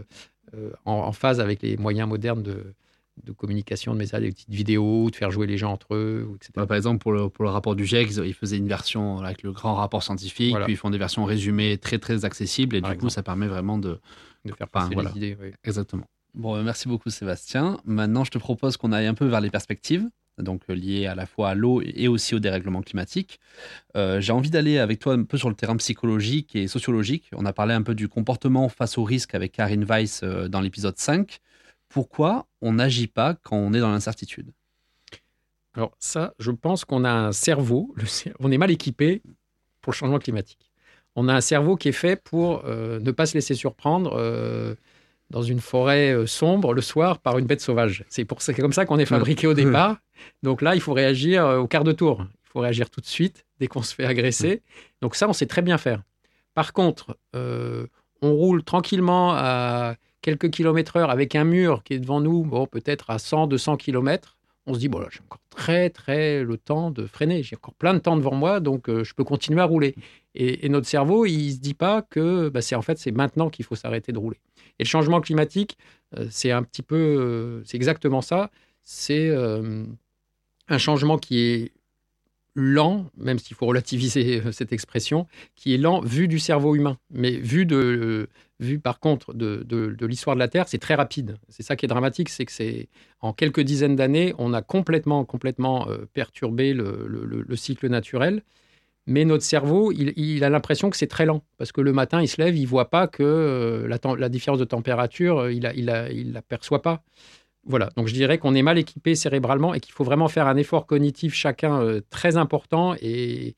euh, en, en phase avec les moyens modernes de, de communication, de messages, des petites vidéos, de faire jouer les gens entre eux, etc. Bah, par exemple, pour le, pour le rapport du GIEC, ils faisaient une version avec le grand rapport scientifique, Voilà. puis ils font des versions résumées très très accessibles, et Par du coup, ça permet vraiment de. de faire Enfin, passer voilà. les idées. oui. Exactement. Bon, euh, merci beaucoup, Sébastien. Maintenant, je te propose qu'on aille un peu vers les perspectives, donc euh, liées à la fois à l'eau et aussi au dérèglement climatique. Euh, J'ai envie d'aller avec toi un peu sur le terrain psychologique et sociologique. On a parlé un peu du comportement face au risque avec Karine Weiss euh, dans l'épisode 5. Pourquoi on n'agit pas quand on est dans l'incertitude? Alors ça, je pense qu'on a un cerveau, le on est mal équipé pour le changement climatique. On a un cerveau qui est fait pour euh, ne pas se laisser surprendre euh, dans une forêt euh, sombre le soir par une bête sauvage. C'est pour c'est comme ça qu'on est fabriqué au départ. Donc là, il faut réagir au quart de tour. Il faut réagir tout de suite dès qu'on se fait agresser. Donc ça, on sait très bien faire. Par contre, on roule tranquillement à quelques kilomètres heure avec un mur qui est devant nous, bon, peut-être à 100, 200 kilomètres on se dit, bon, là, j'ai encore très, très le temps de freiner. J'ai encore plein de temps devant moi, donc euh, je peux continuer à rouler. Et, notre cerveau, il se dit pas que bah, c'est en fait, c'est maintenant qu'il faut s'arrêter de rouler. Et le changement climatique, euh, c'est un petit peu, euh, c'est exactement ça. C'est un changement qui est lent, même s'il faut relativiser euh, cette expression, qui est lent vu du cerveau humain. Mais vu, de, vu par contre de, de- l'histoire de la Terre, c'est très rapide. C'est ça qui est dramatique, c'est que c'est en quelques dizaines d'années, on a complètement, complètement euh, perturbé le, le- le- le cycle naturel. Mais notre cerveau, il, a l'impression que c'est très lent. Parce que le matin, il se lève, il voit pas que euh, la, la différence de température, euh, il ne il a- il la perçoit pas. Voilà, donc je dirais qu'on est mal équipé cérébralement et qu'il faut vraiment faire un effort cognitif chacun euh, très important et,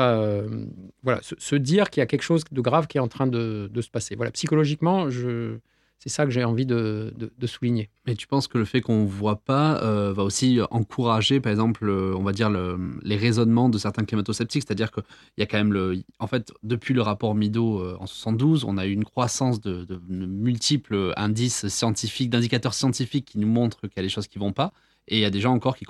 euh, voilà, se, dire qu'il y a quelque chose de grave qui est en train de se passer. Voilà, psychologiquement, je, c'est ça que j'ai envie de, souligner. Mais tu penses que le fait qu'on ne voit pas euh, va aussi encourager, par exemple, euh, on va dire le- les raisonnements de certains climato-sceptiques? C'est-à-dire qu'il y a quand même, le, en fait, depuis le rapport Mido euh, en 72, on a eu une croissance de, multiples indices scientifiques, d'indicateurs scientifiques qui nous montrent qu'il y a des choses qui ne vont pas. Et il y a des gens encore qui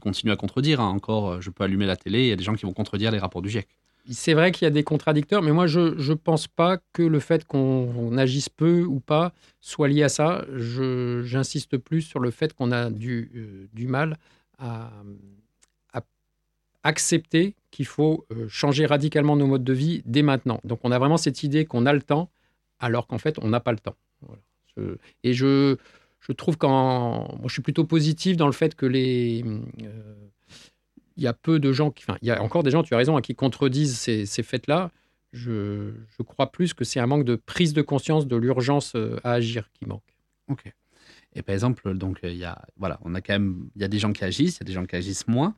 continuent à contredire. hein. Encore, euh, je peux allumer la télé, il y a des gens qui vont contredire les rapports du GIEC. C'est vrai qu'il y a des contradicteurs, mais moi, je ne pense pas que le fait qu'on on agisse peu ou pas soit lié à ça. J'insiste plus sur le fait qu'on a du, euh, du mal à, à accepter qu'il faut euh, changer radicalement nos modes de vie dès maintenant. Donc, on a vraiment cette idée qu'on a le temps, alors qu'en fait, on n'a pas le temps. Et je, je trouve qu'en. je suis plutôt positif dans le fait que les. euh, il y a peu de gens. Enfin, il y a encore des gens, tu as raison, hein, qui contredisent ces, faits-là. Je, je crois plus que c'est un manque de prise de conscience de l'urgence euh, à agir qui manque. Ok. Et par exemple, donc il y a, voilà, on a quand même, il y a des gens qui agissent, il y a des gens qui agissent moins.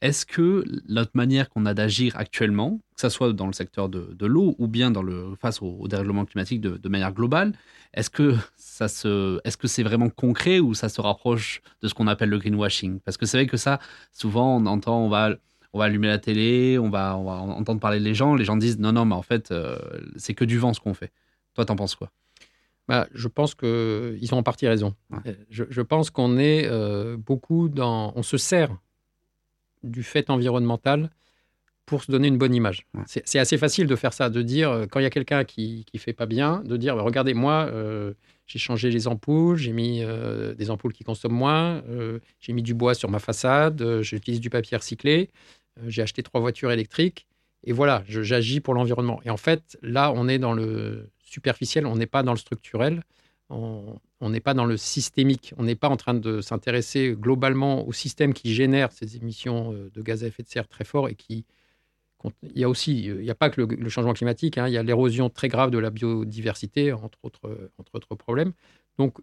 Est-ce que notre manière qu'on a d'agir actuellement, que ce soit dans le secteur de, de l'eau ou bien dans le, face au, au dérèglement climatique de, de manière globale, est-ce que ça se, est-ce que c'est vraiment concret ou ça se rapproche de ce qu'on appelle le greenwashing? Parce que c'est vrai que ça, souvent, on entend, on va, on va allumer la télé, on va, on va entendre parler les gens, les gens disent non, non, mais en fait, euh, c'est que du vent ce qu'on fait. Toi, t'en penses quoi? Bah, je pense qu'ils ont en partie raison. Ouais. Euh, Je, je pense qu'on est euh, beaucoup dans. On se sert du fait environnemental pour se donner une bonne image. Ouais. C'est assez facile de faire ça, de dire, euh, quand il y a quelqu'un qui ne fait pas bien, de dire, bah, regardez, moi, euh, j'ai changé les ampoules, j'ai mis euh, des ampoules qui consomment moins, euh, j'ai mis du bois sur ma façade, j'utilise du papier recyclé, j'ai acheté trois voitures électriques, et voilà, j'agis pour l'environnement. Et en fait, là, on est dans le superficiel, on n'est pas dans le structurel, on n'est pas dans le systémique, on n'est pas en train de s'intéresser globalement au système qui génère ces émissions euh, de gaz à effet de serre très forts et qui il y a aussi, euh, il n'y a pas que le, le changement climatique, hein, il y a l'érosion très grave de la biodiversité, entre autres, euh, entre autres problèmes. Donc,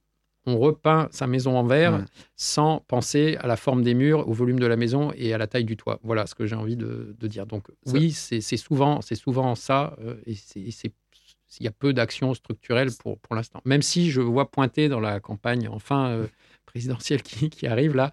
on repeint sa maison en verre Ouais. sans penser à la forme des murs, au volume de la maison et à la taille du toit. Voilà ce que j'ai envie de, de dire. Donc, Ça- oui, c'est souvent, c'est souvent ça, euh, et c'est- et c'est il y a peu d'actions structurelles pour, pour l'instant. Même si je vois pointer dans la campagne enfin euh, présidentielle qui, qui arrive là,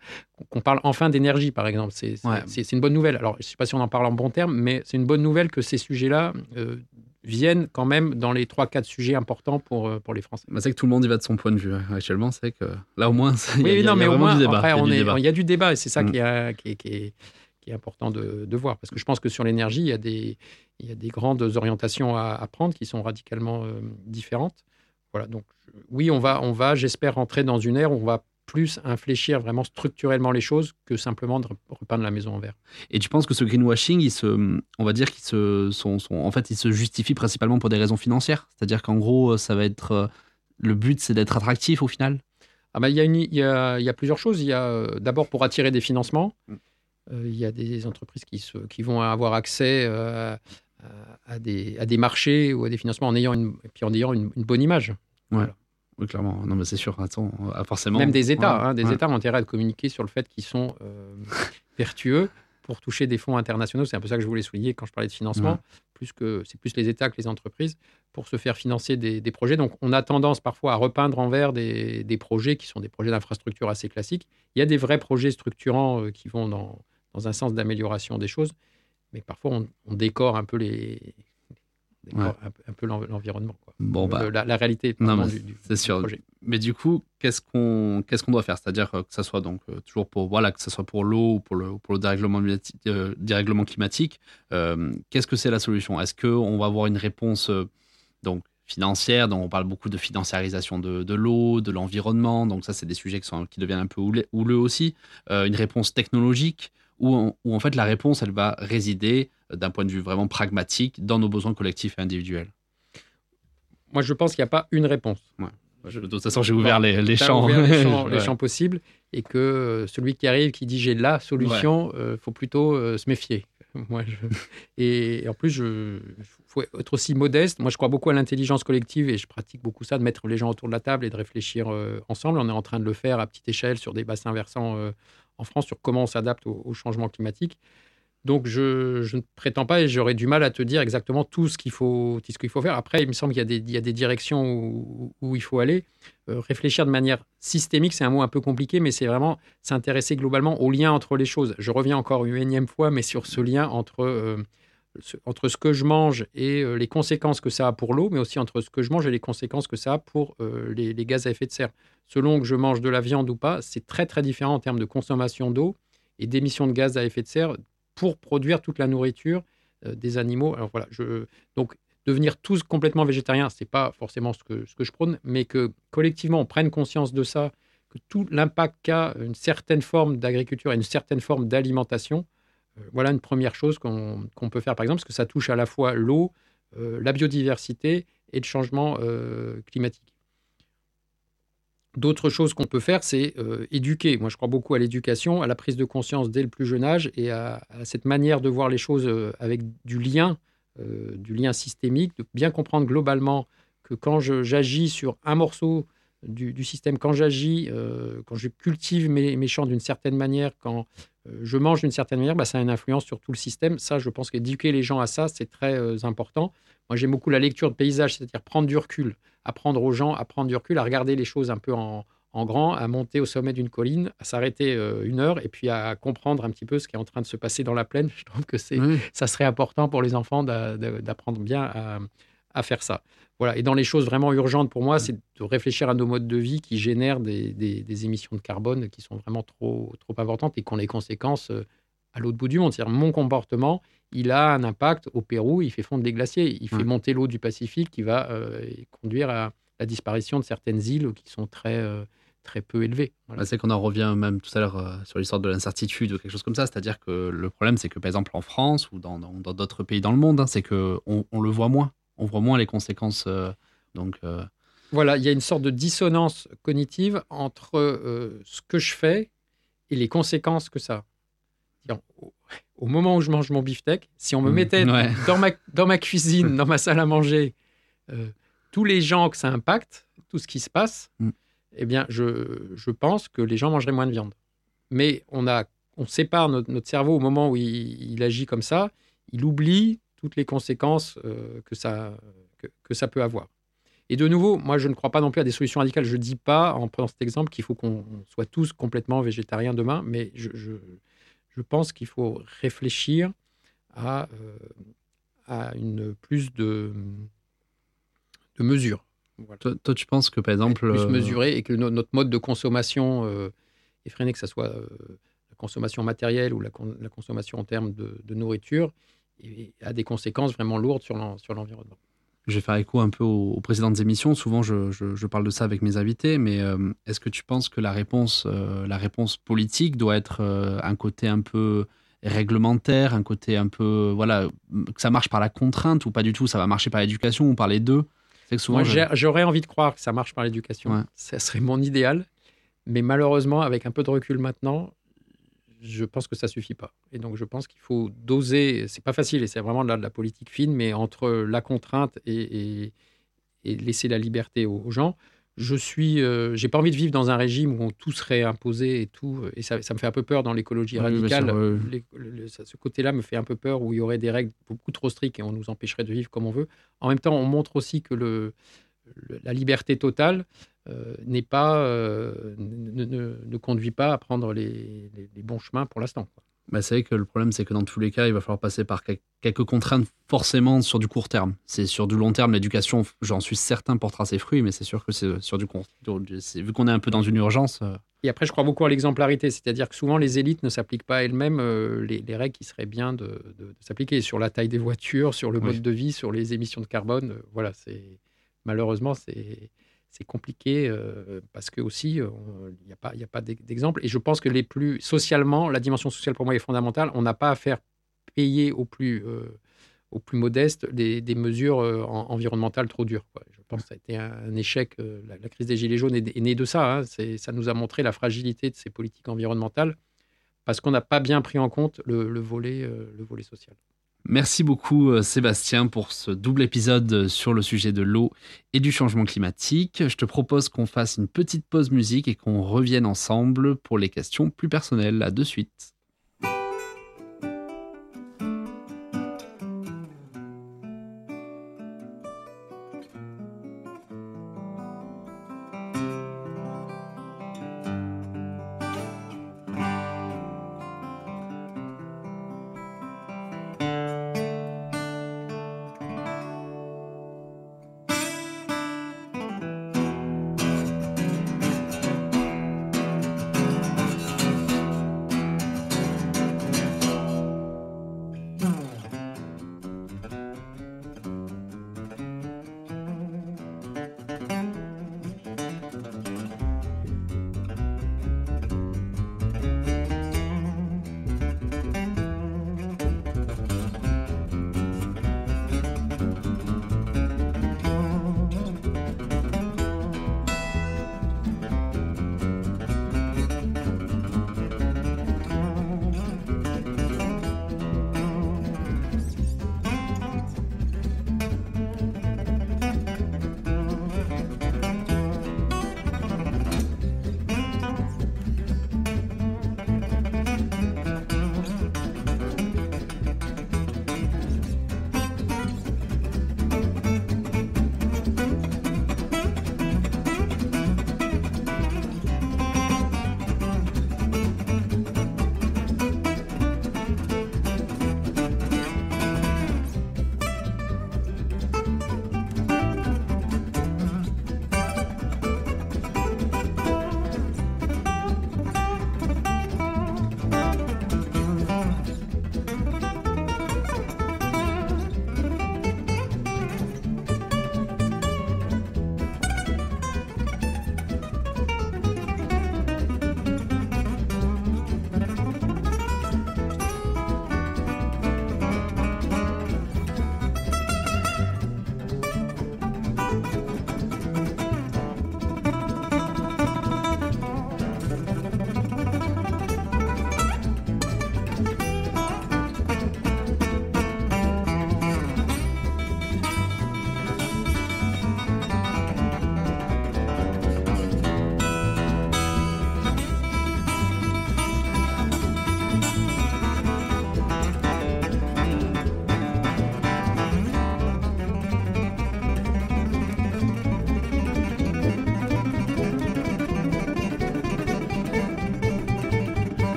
qu'on- parle enfin d'énergie, par exemple. C'est Ouais. une bonne nouvelle. Alors, je ne sais pas si on en parle en bon terme, mais c'est une bonne nouvelle que ces sujets-là euh, viennent quand même dans les 3-4 sujets importants pour, euh, pour les Français. Bah, c'est que tout le monde y va de son point de vue. hein. Actuellement, c'est que là au moins, il y a- Oui, y a- non, mais au moins, du débat. Il y a du débat. il y a du débat et c'est ça Mm. qui, a- qui est, qui est- qui est important de, de voir. Parce que je pense que sur l'énergie, il y a des, il y a des grandes orientations à, à prendre qui sont radicalement euh, différentes. voilà, donc oui, on va, on va j'espère, rentrer dans une ère où on va plus infléchir vraiment structurellement les choses que simplement de repeindre la maison en vert. Et tu penses que ce greenwashing, il se, on va dire qu'il se, sont, en fait, il se justifie principalement pour des raisons financières? C'est-à-dire qu'en gros, ça va être le but, c'est d'être attractif au final? Ah bah, il, y a il, y a, il, y a plusieurs choses. Il y a d'abord pour attirer des financements. Mm. il y a des entreprises qui, se, qui vont avoir accès à, des, à, des, marchés ou à des financements en ayant une, et puis en ayant une, bonne image. Oui, clairement. Non, mais c'est sûr. Attends, euh, forcément. Même des États. Hein, des États ont intérêt à communiquer sur le fait qu'ils sont euh, vertueux pour toucher des fonds internationaux. C'est un peu ça que je voulais souligner quand je parlais de financement. Plus que c'est plus les États que les entreprises pour se faire financer des, des, projets. Donc, on a tendance parfois à repeindre en vert des, des projets qui sont des projets d'infrastructure assez classiques. Il y a des vrais projets structurants euh, qui vont dans, dans un sens d'amélioration des choses, mais parfois on, on décore un peu les, un, peu l'environnement. Bon, bah, la, réalité c'est sûr. Mais du coup, qu'est-ce qu'on qu'est-ce qu'on doit faire? C'est-à-dire que ça soit donc euh, toujours pour voilà que ça soit pour l'eau ou pour le pour le dérèglement, euh, dérèglement climatique. Euh, qu'est-ce que c'est la solution? Est-ce que on va avoir une réponse donc financière, donc on parle beaucoup de financiarisation de, de l'eau, de l'environnement, donc ça c'est des sujets qui, sont, qui deviennent un peu houleux aussi. une réponse technologique où, où, en fait la réponse elle va résider d'un point de vue vraiment pragmatique dans nos besoins collectifs et individuels Moi, je pense qu'il n'y a pas une réponse. de toute façon, j'ai ouvert les, les champs. les, champs, possibles et que euh, celui qui arrive, qui dit j'ai la solution, il euh, faut plutôt euh, se méfier. Moi, et, en plus, il faut être aussi modeste. Moi, je crois beaucoup à l'intelligence collective et je pratique beaucoup ça, de mettre les gens autour de la table et de réfléchir ensemble. On est en train de le faire à petite échelle sur des bassins versants en France, sur comment on s'adapte au, changement climatique. Donc, je, ne prétends pas et j'aurais du mal à te dire exactement tout ce qu'il faut, faut faire. Après, il me semble qu'il y a des, directions où, il faut aller. Euh, réfléchir de manière systémique, c'est un mot un peu compliqué, mais c'est vraiment s'intéresser globalement au lien entre les choses. Je reviens encore une énième fois, mais sur ce lien entre, euh, entre ce que je mange et euh, les conséquences que ça a pour l'eau, mais aussi entre ce que je mange et les conséquences que ça a pour les, les gaz à effet de serre. Selon que je mange de la viande ou pas, c'est très très différent en termes de consommation d'eau et d'émissions de gaz à effet de serre pour produire toute la nourriture euh, des animaux. Voilà, je, donc devenir tous complètement végétariens, c'est pas forcément ce que, ce que je prône, mais que collectivement on prenne conscience de ça, que tout l'impact qu'a une certaine forme d'agriculture et une certaine forme d'alimentation, euh, voilà une première chose qu'on peut faire par exemple, parce que ça touche à la fois l'eau, euh, la biodiversité et le changement climatique. D'autres choses qu'on peut faire, c'est euh, éduquer. Moi, je crois beaucoup à l'éducation, à la prise de conscience dès le plus jeune âge et à, cette manière de voir les choses euh, avec du lien, euh, du lien systémique, de bien comprendre globalement que quand j'agis sur un morceau du, système, quand j'agis, quand je cultive mes, champs d'une certaine manière, quand je mange d'une certaine manière, bah, ça a une influence sur tout le système. Ça, je pense qu'éduquer les gens à ça, c'est très important. Moi, j'aime beaucoup la lecture de paysage, c'est-à-dire prendre du recul apprendre aux gens à prendre du recul, à regarder les choses un peu en, grand, à monter au sommet d'une colline, à s'arrêter euh, une heure et puis à comprendre un petit peu ce qui est en train de se passer dans la plaine. Je trouve que c'est, ça serait important pour les enfants d'apprendre bien à, faire ça. Voilà. Et dans les choses vraiment urgentes pour moi, c'est de réfléchir à nos modes de vie qui génèrent des, émissions de carbone qui sont vraiment trop, trop importantes et qui ont les conséquences euh, à l'autre bout du monde. C'est-à-dire mon comportement, il a un impact au Pérou, il fait fondre des glaciers, il fait monter l'eau du Pacifique qui va euh, conduire à la disparition de certaines îles qui sont très, euh, très peu élevées. Bah, c'est qu'on en revient même tout à l'heure euh, sur l'histoire de l'incertitude ou quelque chose comme ça. C'est-à-dire que le problème, c'est que par exemple en France ou dans d'autres pays dans le monde, hein, c'est qu'on on le voit moins. On voit moins les conséquences. donc. Voilà, il y a une sorte de dissonance cognitive entre ce que je fais et les conséquences que ça a au moment où je mange mon beefsteak, si on me mmh, mettait dans, ma, dans ma cuisine, dans ma salle à manger, euh, tous les gens que ça impacte, tout ce qui se passe, mmh. eh bien, je, je, pense que les gens mangeraient moins de viande. Mais on, a, on sépare notre, cerveau au moment où il, agit comme ça, il oublie toutes les conséquences euh, que, ça, que, ça peut avoir. Et de nouveau, moi, je ne crois pas non plus à des solutions radicales. Je ne dis pas, en prenant cet exemple, qu'il faut qu'on soit tous complètement végétariens demain, mais je, je pense qu'il faut réfléchir à, euh, à une plus de, de mesures. Toi, tu penses que, par exemple... Plus euh, mesuré et que notre mode de consommation euh, est freiné, que ce soit la consommation matérielle ou la, la consommation en termes de, de nourriture, et a des conséquences vraiment lourdes sur l'environnement. je vais faire écho un peu aux, précédentes émissions. Souvent, je, parle de ça avec mes invités, mais euh, est-ce que tu penses que la réponse, euh, la réponse politique doit être euh, un côté un peu réglementaire, un côté un peu, voilà, que ça marche par la contrainte ou pas du tout, ça va marcher par l'éducation ou par les deux? J'aurais envie de croire que ça marche par l'éducation. Ça serait mon idéal. Mais malheureusement, avec un peu de recul maintenant, je pense que ça suffit pas. Et donc, je pense qu'il faut doser. C'est pas facile et c'est vraiment de la, politique fine, mais entre la contrainte et, laisser la liberté aux, gens. Je suis, euh, j'ai pas envie de vivre dans un régime où tout serait imposé et tout. Et ça, me fait un peu peur dans l'écologie radicale. ce côté-là me fait un peu peur où il y aurait des règles beaucoup trop strictes et on nous empêcherait de vivre comme on veut. En même temps, on montre aussi que le, la liberté totale euh, n'est pas, euh, ne, conduit pas à prendre les, bons chemins pour l'instant. Bah, c'est vrai que le problème, c'est que dans tous les cas, il va falloir passer par quelques contraintes forcément sur du court terme. C'est sur du long terme, l'éducation, j'en suis certain, portera ses fruits, mais c'est sûr que c'est sur du court Vu qu'on est un peu dans une urgence. Euh, Et après, je crois beaucoup à l'exemplarité, c'est-à-dire que souvent les élites ne s'appliquent pas elles-mêmes les, règles qui seraient bien de, s'appliquer sur la taille des voitures, sur le mode de vie, sur les émissions de carbone. voilà, c'est malheureusement, c'est compliqué euh, parce que aussi il n'y a pas, d'exemple. Et je pense que les plus socialement, la dimension sociale pour moi est fondamentale. On n'a pas à faire payer aux plus, euh, modestes des, mesures euh, environnementales trop dures. Je pense que ça a été un, échec. La, crise des Gilets jaunes est, née de ça. Hein. Ça nous a montré la fragilité de ces politiques environnementales parce qu'on n'a pas bien pris en compte le volet social. Merci beaucoup euh, Sébastien pour ce double épisode sur le sujet de l'eau et du changement climatique. Je te propose qu'on fasse une petite pause musique et qu'on revienne ensemble pour les questions plus personnelles. À de suite.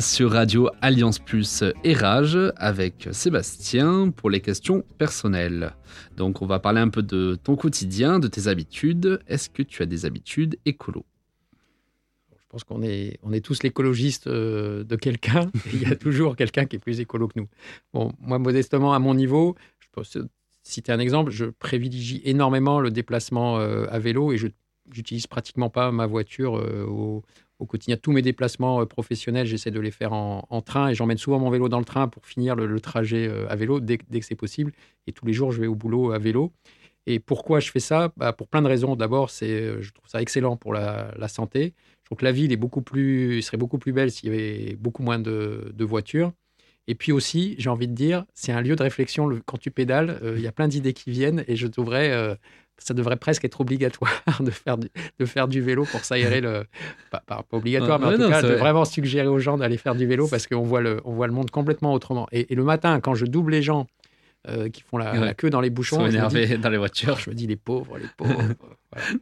Sur Radio Alliance Plus et Rage avec Sébastien pour les questions personnelles. Donc on va parler un peu de ton quotidien, de tes habitudes. Est-ce que tu as des habitudes écolo? Je pense qu'on est, on est tous l'écologiste euh, de quelqu'un. Il y a toujours quelqu'un qui est plus écolo que nous. Bon, moi, modestement, à mon niveau, je peux citer un exemple, je privilégie énormément le déplacement euh, à vélo et je n'utilise pratiquement pas ma voiture euh, au, au quotidien. Tous mes déplacements euh, professionnels, j'essaie de les faire en, train et j'emmène souvent mon vélo dans le train pour finir le, trajet euh, à vélo dès, que c'est possible. Et tous les jours, je vais au boulot à vélo. Et pourquoi je fais ça? Bah, Pour plein de raisons. D'abord, c'est, euh, je trouve ça excellent pour la, santé. Je trouve que la ville est beaucoup plus, serait beaucoup plus belle s'il y avait beaucoup moins de, voitures. Et puis aussi, j'ai envie de dire, c'est un lieu de réflexion. quand tu pédales, il y a plein d'idées qui viennent et je trouverais ça devrait presque être obligatoire de faire du, de faire du vélo pour s'aérer le pas, pas, obligatoire mais en tout cas de vraiment suggérer aux gens d'aller faire du vélo parce qu'on voit le on voit le monde complètement autrement. Et, le matin quand je double les gens euh, qui font la, queue dans les bouchons. Ils sont énervés dans les voitures. Je me dis les pauvres, les pauvres.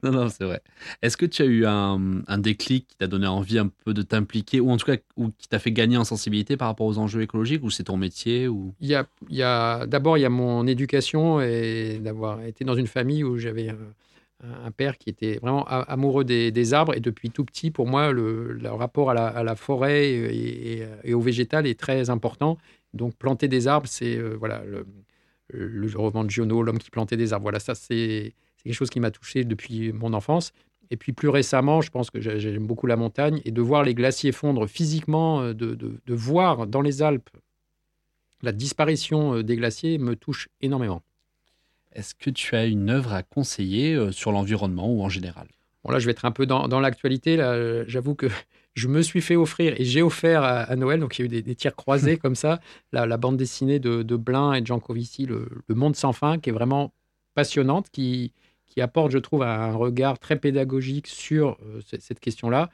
Non, non, c'est vrai. Est-ce que tu as eu un, un déclic qui t'a donné envie un peu de t'impliquer ou en tout cas ou qui t'a fait gagner en sensibilité par rapport aux enjeux écologiques ou c'est ton métier ou... Il y a, il y a d'abord il y a mon éducation et d'avoir été dans une famille où j'avais un, père qui était vraiment amoureux des, arbres et depuis tout petit pour moi le, rapport à la, à la forêt et, et, au végétal est très important. Donc planter des arbres c'est euh, voilà le, le roman de Giono, L'homme qui plantait des arbres. Voilà, ça, c'est quelque chose qui m'a touché depuis mon enfance. Et puis plus récemment, je pense que j'aime beaucoup la montagne et de voir les glaciers fondre physiquement, euh, de, de, voir dans les Alpes la disparition euh, des glaciers me touche énormément. Est-ce que tu as une œuvre à conseiller euh, sur l'environnement ou en général? Bon, là, je vais être un peu dans, dans l'actualité. J'avoue que je me suis fait offrir et j'ai offert à, Noël, donc il y a eu des, tirs croisés comme ça, la, bande dessinée de, de Blin et de Jean Covici, le, Monde sans fin, qui est vraiment passionnante, qui, qui apporte, je trouve, un regard très pédagogique sur euh, cette question-là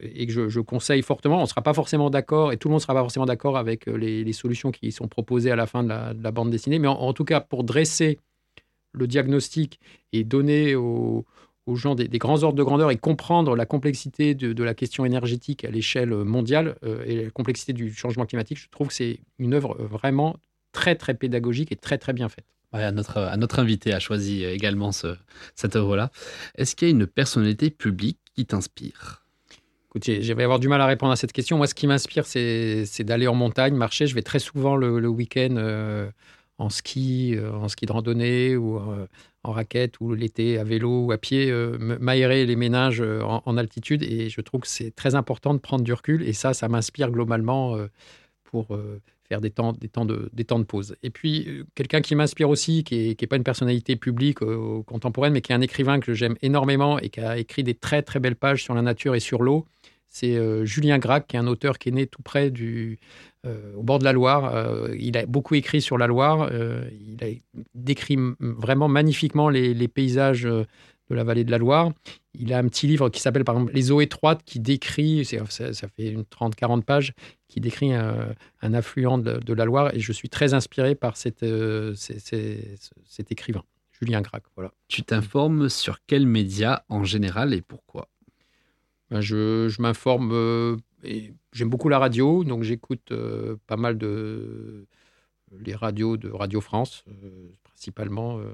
et que je, conseille fortement. On ne sera pas forcément d'accord et tout le monde ne sera pas forcément d'accord avec euh, les, solutions qui sont proposées à la fin de la, bande dessinée, mais en, tout cas, pour dresser le diagnostic et donner aux, aux gens des, grands ordres de grandeur et comprendre la complexité de, la question énergétique à l'échelle mondiale euh, et la complexité du changement climatique, je trouve que c'est une œuvre vraiment très très pédagogique et très très bien faite. à, notre, à notre invité a choisi également ce, cette œuvre-là. Est-ce qu'il y a une personnalité publique qui t'inspire? Écoutez, je vais avoir du mal à répondre à cette question. Moi, ce qui m'inspire, c'est d'aller en montagne, marcher. Je vais très souvent le, week-end euh, en ski, euh, en ski de randonnée ou en raquette ou l'été à vélo ou à pied, euh, m'aérer les ménages euh, en, altitude. Et je trouve que c'est très important de prendre du recul. Et ça, ça m'inspire globalement euh, pour faire des temps, des temps, de, des temps de pause. Et puis, quelqu'un qui m'inspire aussi, qui n'est pas une personnalité publique contemporaine, mais qui est un écrivain que j'aime énormément et qui a écrit des très très belles pages sur la nature et sur l'eau, c'est Julien Gracq, qui est un auteur qui est né tout près du, euh, au bord de la Loire. Euh, il a beaucoup écrit sur la Loire. Euh, il a décrit vraiment magnifiquement les, paysages de la vallée de la Loire. Il a un petit livre qui s'appelle par exemple Les eaux étroites qui décrit, ça, fait une 30-40 pages, qui décrit un, affluent de, la Loire et je suis très inspiré par cet écrivain, Julien Gracq. Voilà. Tu t'informes sur quels médias en général et pourquoi? Ben, Je, m'informe j'aime beaucoup la radio, donc j'écoute euh, pas mal de les radios de Radio France, euh, principalement euh,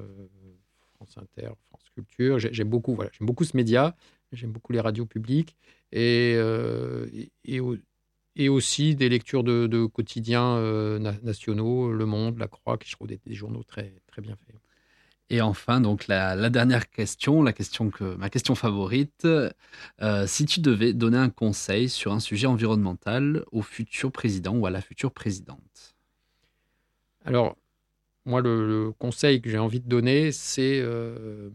France Inter, France Culture. J'aime beaucoup, voilà, j'aime beaucoup ce média. J'aime beaucoup les radios publiques et, aussi des lectures de, quotidiens nationaux, Le Monde, La Croix, qui je trouve des, des journaux très, très bien faits. Et enfin, donc la, dernière question, la question que, ma question favorite, euh, si tu devais donner un conseil sur un sujet environnemental au futur président ou à la future présidente. Alors, moi, le, conseil que j'ai envie de donner, c'est euh,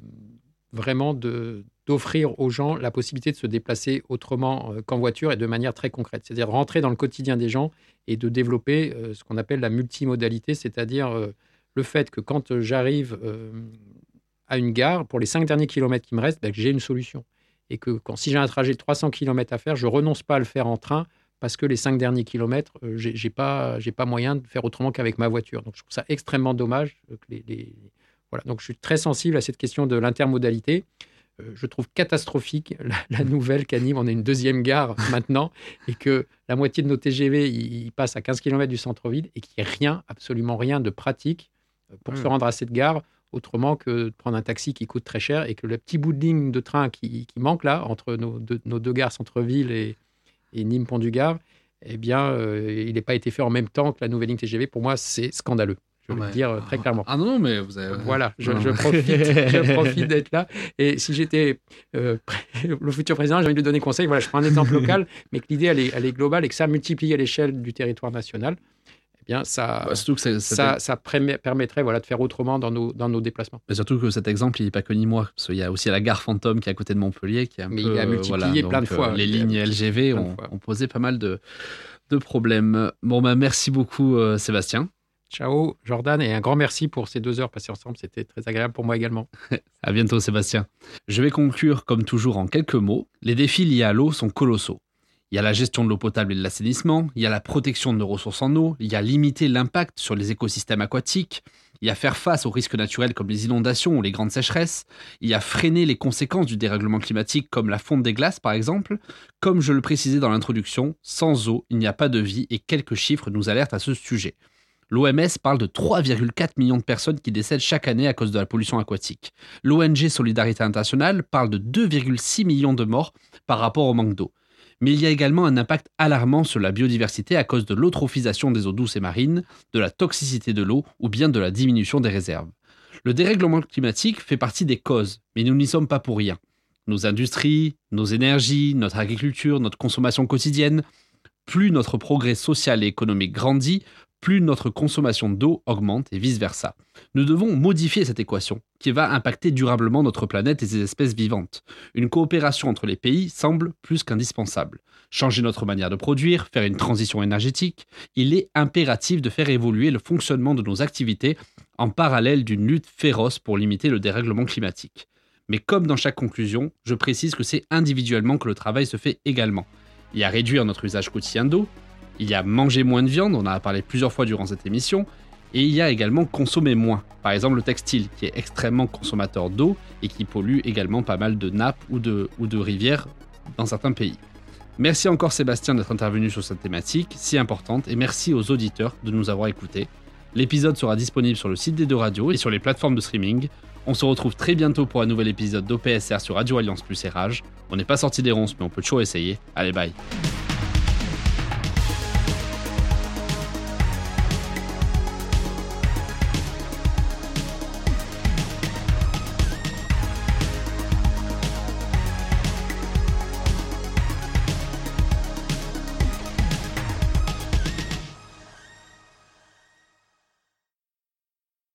vraiment d'offrir aux gens la possibilité de se déplacer autrement euh, qu'en voiture et de manière très concrète. C'est-à-dire rentrer dans le quotidien des gens et de développer ce qu'on appelle la multimodalité, c'est-à-dire le fait que quand euh, j'arrive euh, à une gare, pour les cinq derniers kilomètres qui me restent, ben, j'ai une solution. Et que quand, si j'ai un trajet de 300 km à faire, je renonce pas à le faire en train parce que les cinq derniers kilomètres, euh, je j'ai pas, pas moyen de faire autrement qu'avec ma voiture. Donc je trouve ça extrêmement dommage. Que les, Voilà. Donc je suis très sensible à cette question de l'intermodalité. je trouve catastrophique la, nouvelle qu'anime. On a une deuxième gare maintenant et que la moitié de nos TGV ils passent à 15 km du centre-ville et qu'il n'y ait rien, absolument rien de pratique pour se hmm. rendre à cette gare autrement que de prendre un taxi qui coûte très cher et que le petit bout de ligne de train qui, manque là entre nos deux, gares centre-ville et, et Nîmes-Pont-du-Gard, eh bien, euh, il n'a pas été fait en même temps que la nouvelle ligne TGV. Pour moi, c'est scandaleux. Je veux le dire très clairement. Ah non, mais vous avez... Voilà, je, profite, je profite d'être là. Et si j'étais euh, le futur président, j'ai envie de lui donner conseil. Voilà, je prends un exemple local, mais que l'idée, elle est, elle est globale et que ça multiplie à l'échelle du territoire national ça, bah, que ça, ça permettrait voilà, de faire autrement dans nos, dans nos déplacements. Mais surtout que cet exemple, il n'est pas que ni moi. Parce qu'il y a aussi la gare fantôme qui est à côté de Montpellier. Qui Mais il a multiplié plein de euh, fois. les lignes LGV ont, posé pas mal de, de problèmes. Bon, bah, merci beaucoup, euh, Sébastien. Ciao, Jordan, et un grand merci pour ces deux heures passées ensemble. C'était très agréable pour moi également. à bientôt, Sébastien. Je vais conclure, comme toujours, en quelques mots. Les défis liés à l'eau sont colossaux. Il y a la gestion de l'eau potable et de l'assainissement, il y a la protection de nos ressources en eau, il y a limiter l'impact sur les écosystèmes aquatiques, il y a faire face aux risques naturels comme les inondations ou les grandes sécheresses, il y a freiner les conséquences du dérèglement climatique comme la fonte des glaces par exemple. Comme je le précisais dans l'introduction, sans eau, il n'y a pas de vie et quelques chiffres nous alertent à ce sujet. L'OMS parle de 3,4 millions de personnes qui décèdent chaque année à cause de la pollution aquatique. L'ONG Solidarité Internationale parle de 2,6 millions de morts par rapport au manque d'eau mais il y a également un impact alarmant sur la biodiversité à cause de l'eutrophisation des eaux douces et marines, de la toxicité de l'eau ou bien de la diminution des réserves. Le dérèglement climatique fait partie des causes, mais nous n'y sommes pas pour rien. Nos industries, nos énergies, notre agriculture, notre consommation quotidienne, plus notre progrès social et économique grandit, plus notre consommation d'eau augmente et vice-versa. Nous devons modifier cette équation, qui va impacter durablement notre planète et ses espèces vivantes. Une coopération entre les pays semble plus qu'indispensable. Changer notre manière de produire, faire une transition énergétique, il est impératif de faire évoluer le fonctionnement de nos activités en parallèle d'une lutte féroce pour limiter le dérèglement climatique. Mais comme dans chaque conclusion, je précise que c'est individuellement que le travail se fait également. Il y a réduire notre usage quotidien d'eau, il y a manger moins de viande, on en a parlé plusieurs fois durant cette émission, et il y a également consommer moins. Par exemple le textile, qui est extrêmement consommateur d'eau et qui pollue également pas mal de nappes ou de, rivières dans certains pays. Merci encore Sébastien d'être intervenu sur cette thématique si importante et merci aux auditeurs de nous avoir écoutés. L'épisode sera disponible sur le site des deux radios et sur les plateformes de streaming. On se retrouve très bientôt pour un nouvel épisode d'OPSR sur Radio Alliance Plus et Rage. On n'est pas sorti des ronces mais on peut toujours essayer. Allez bye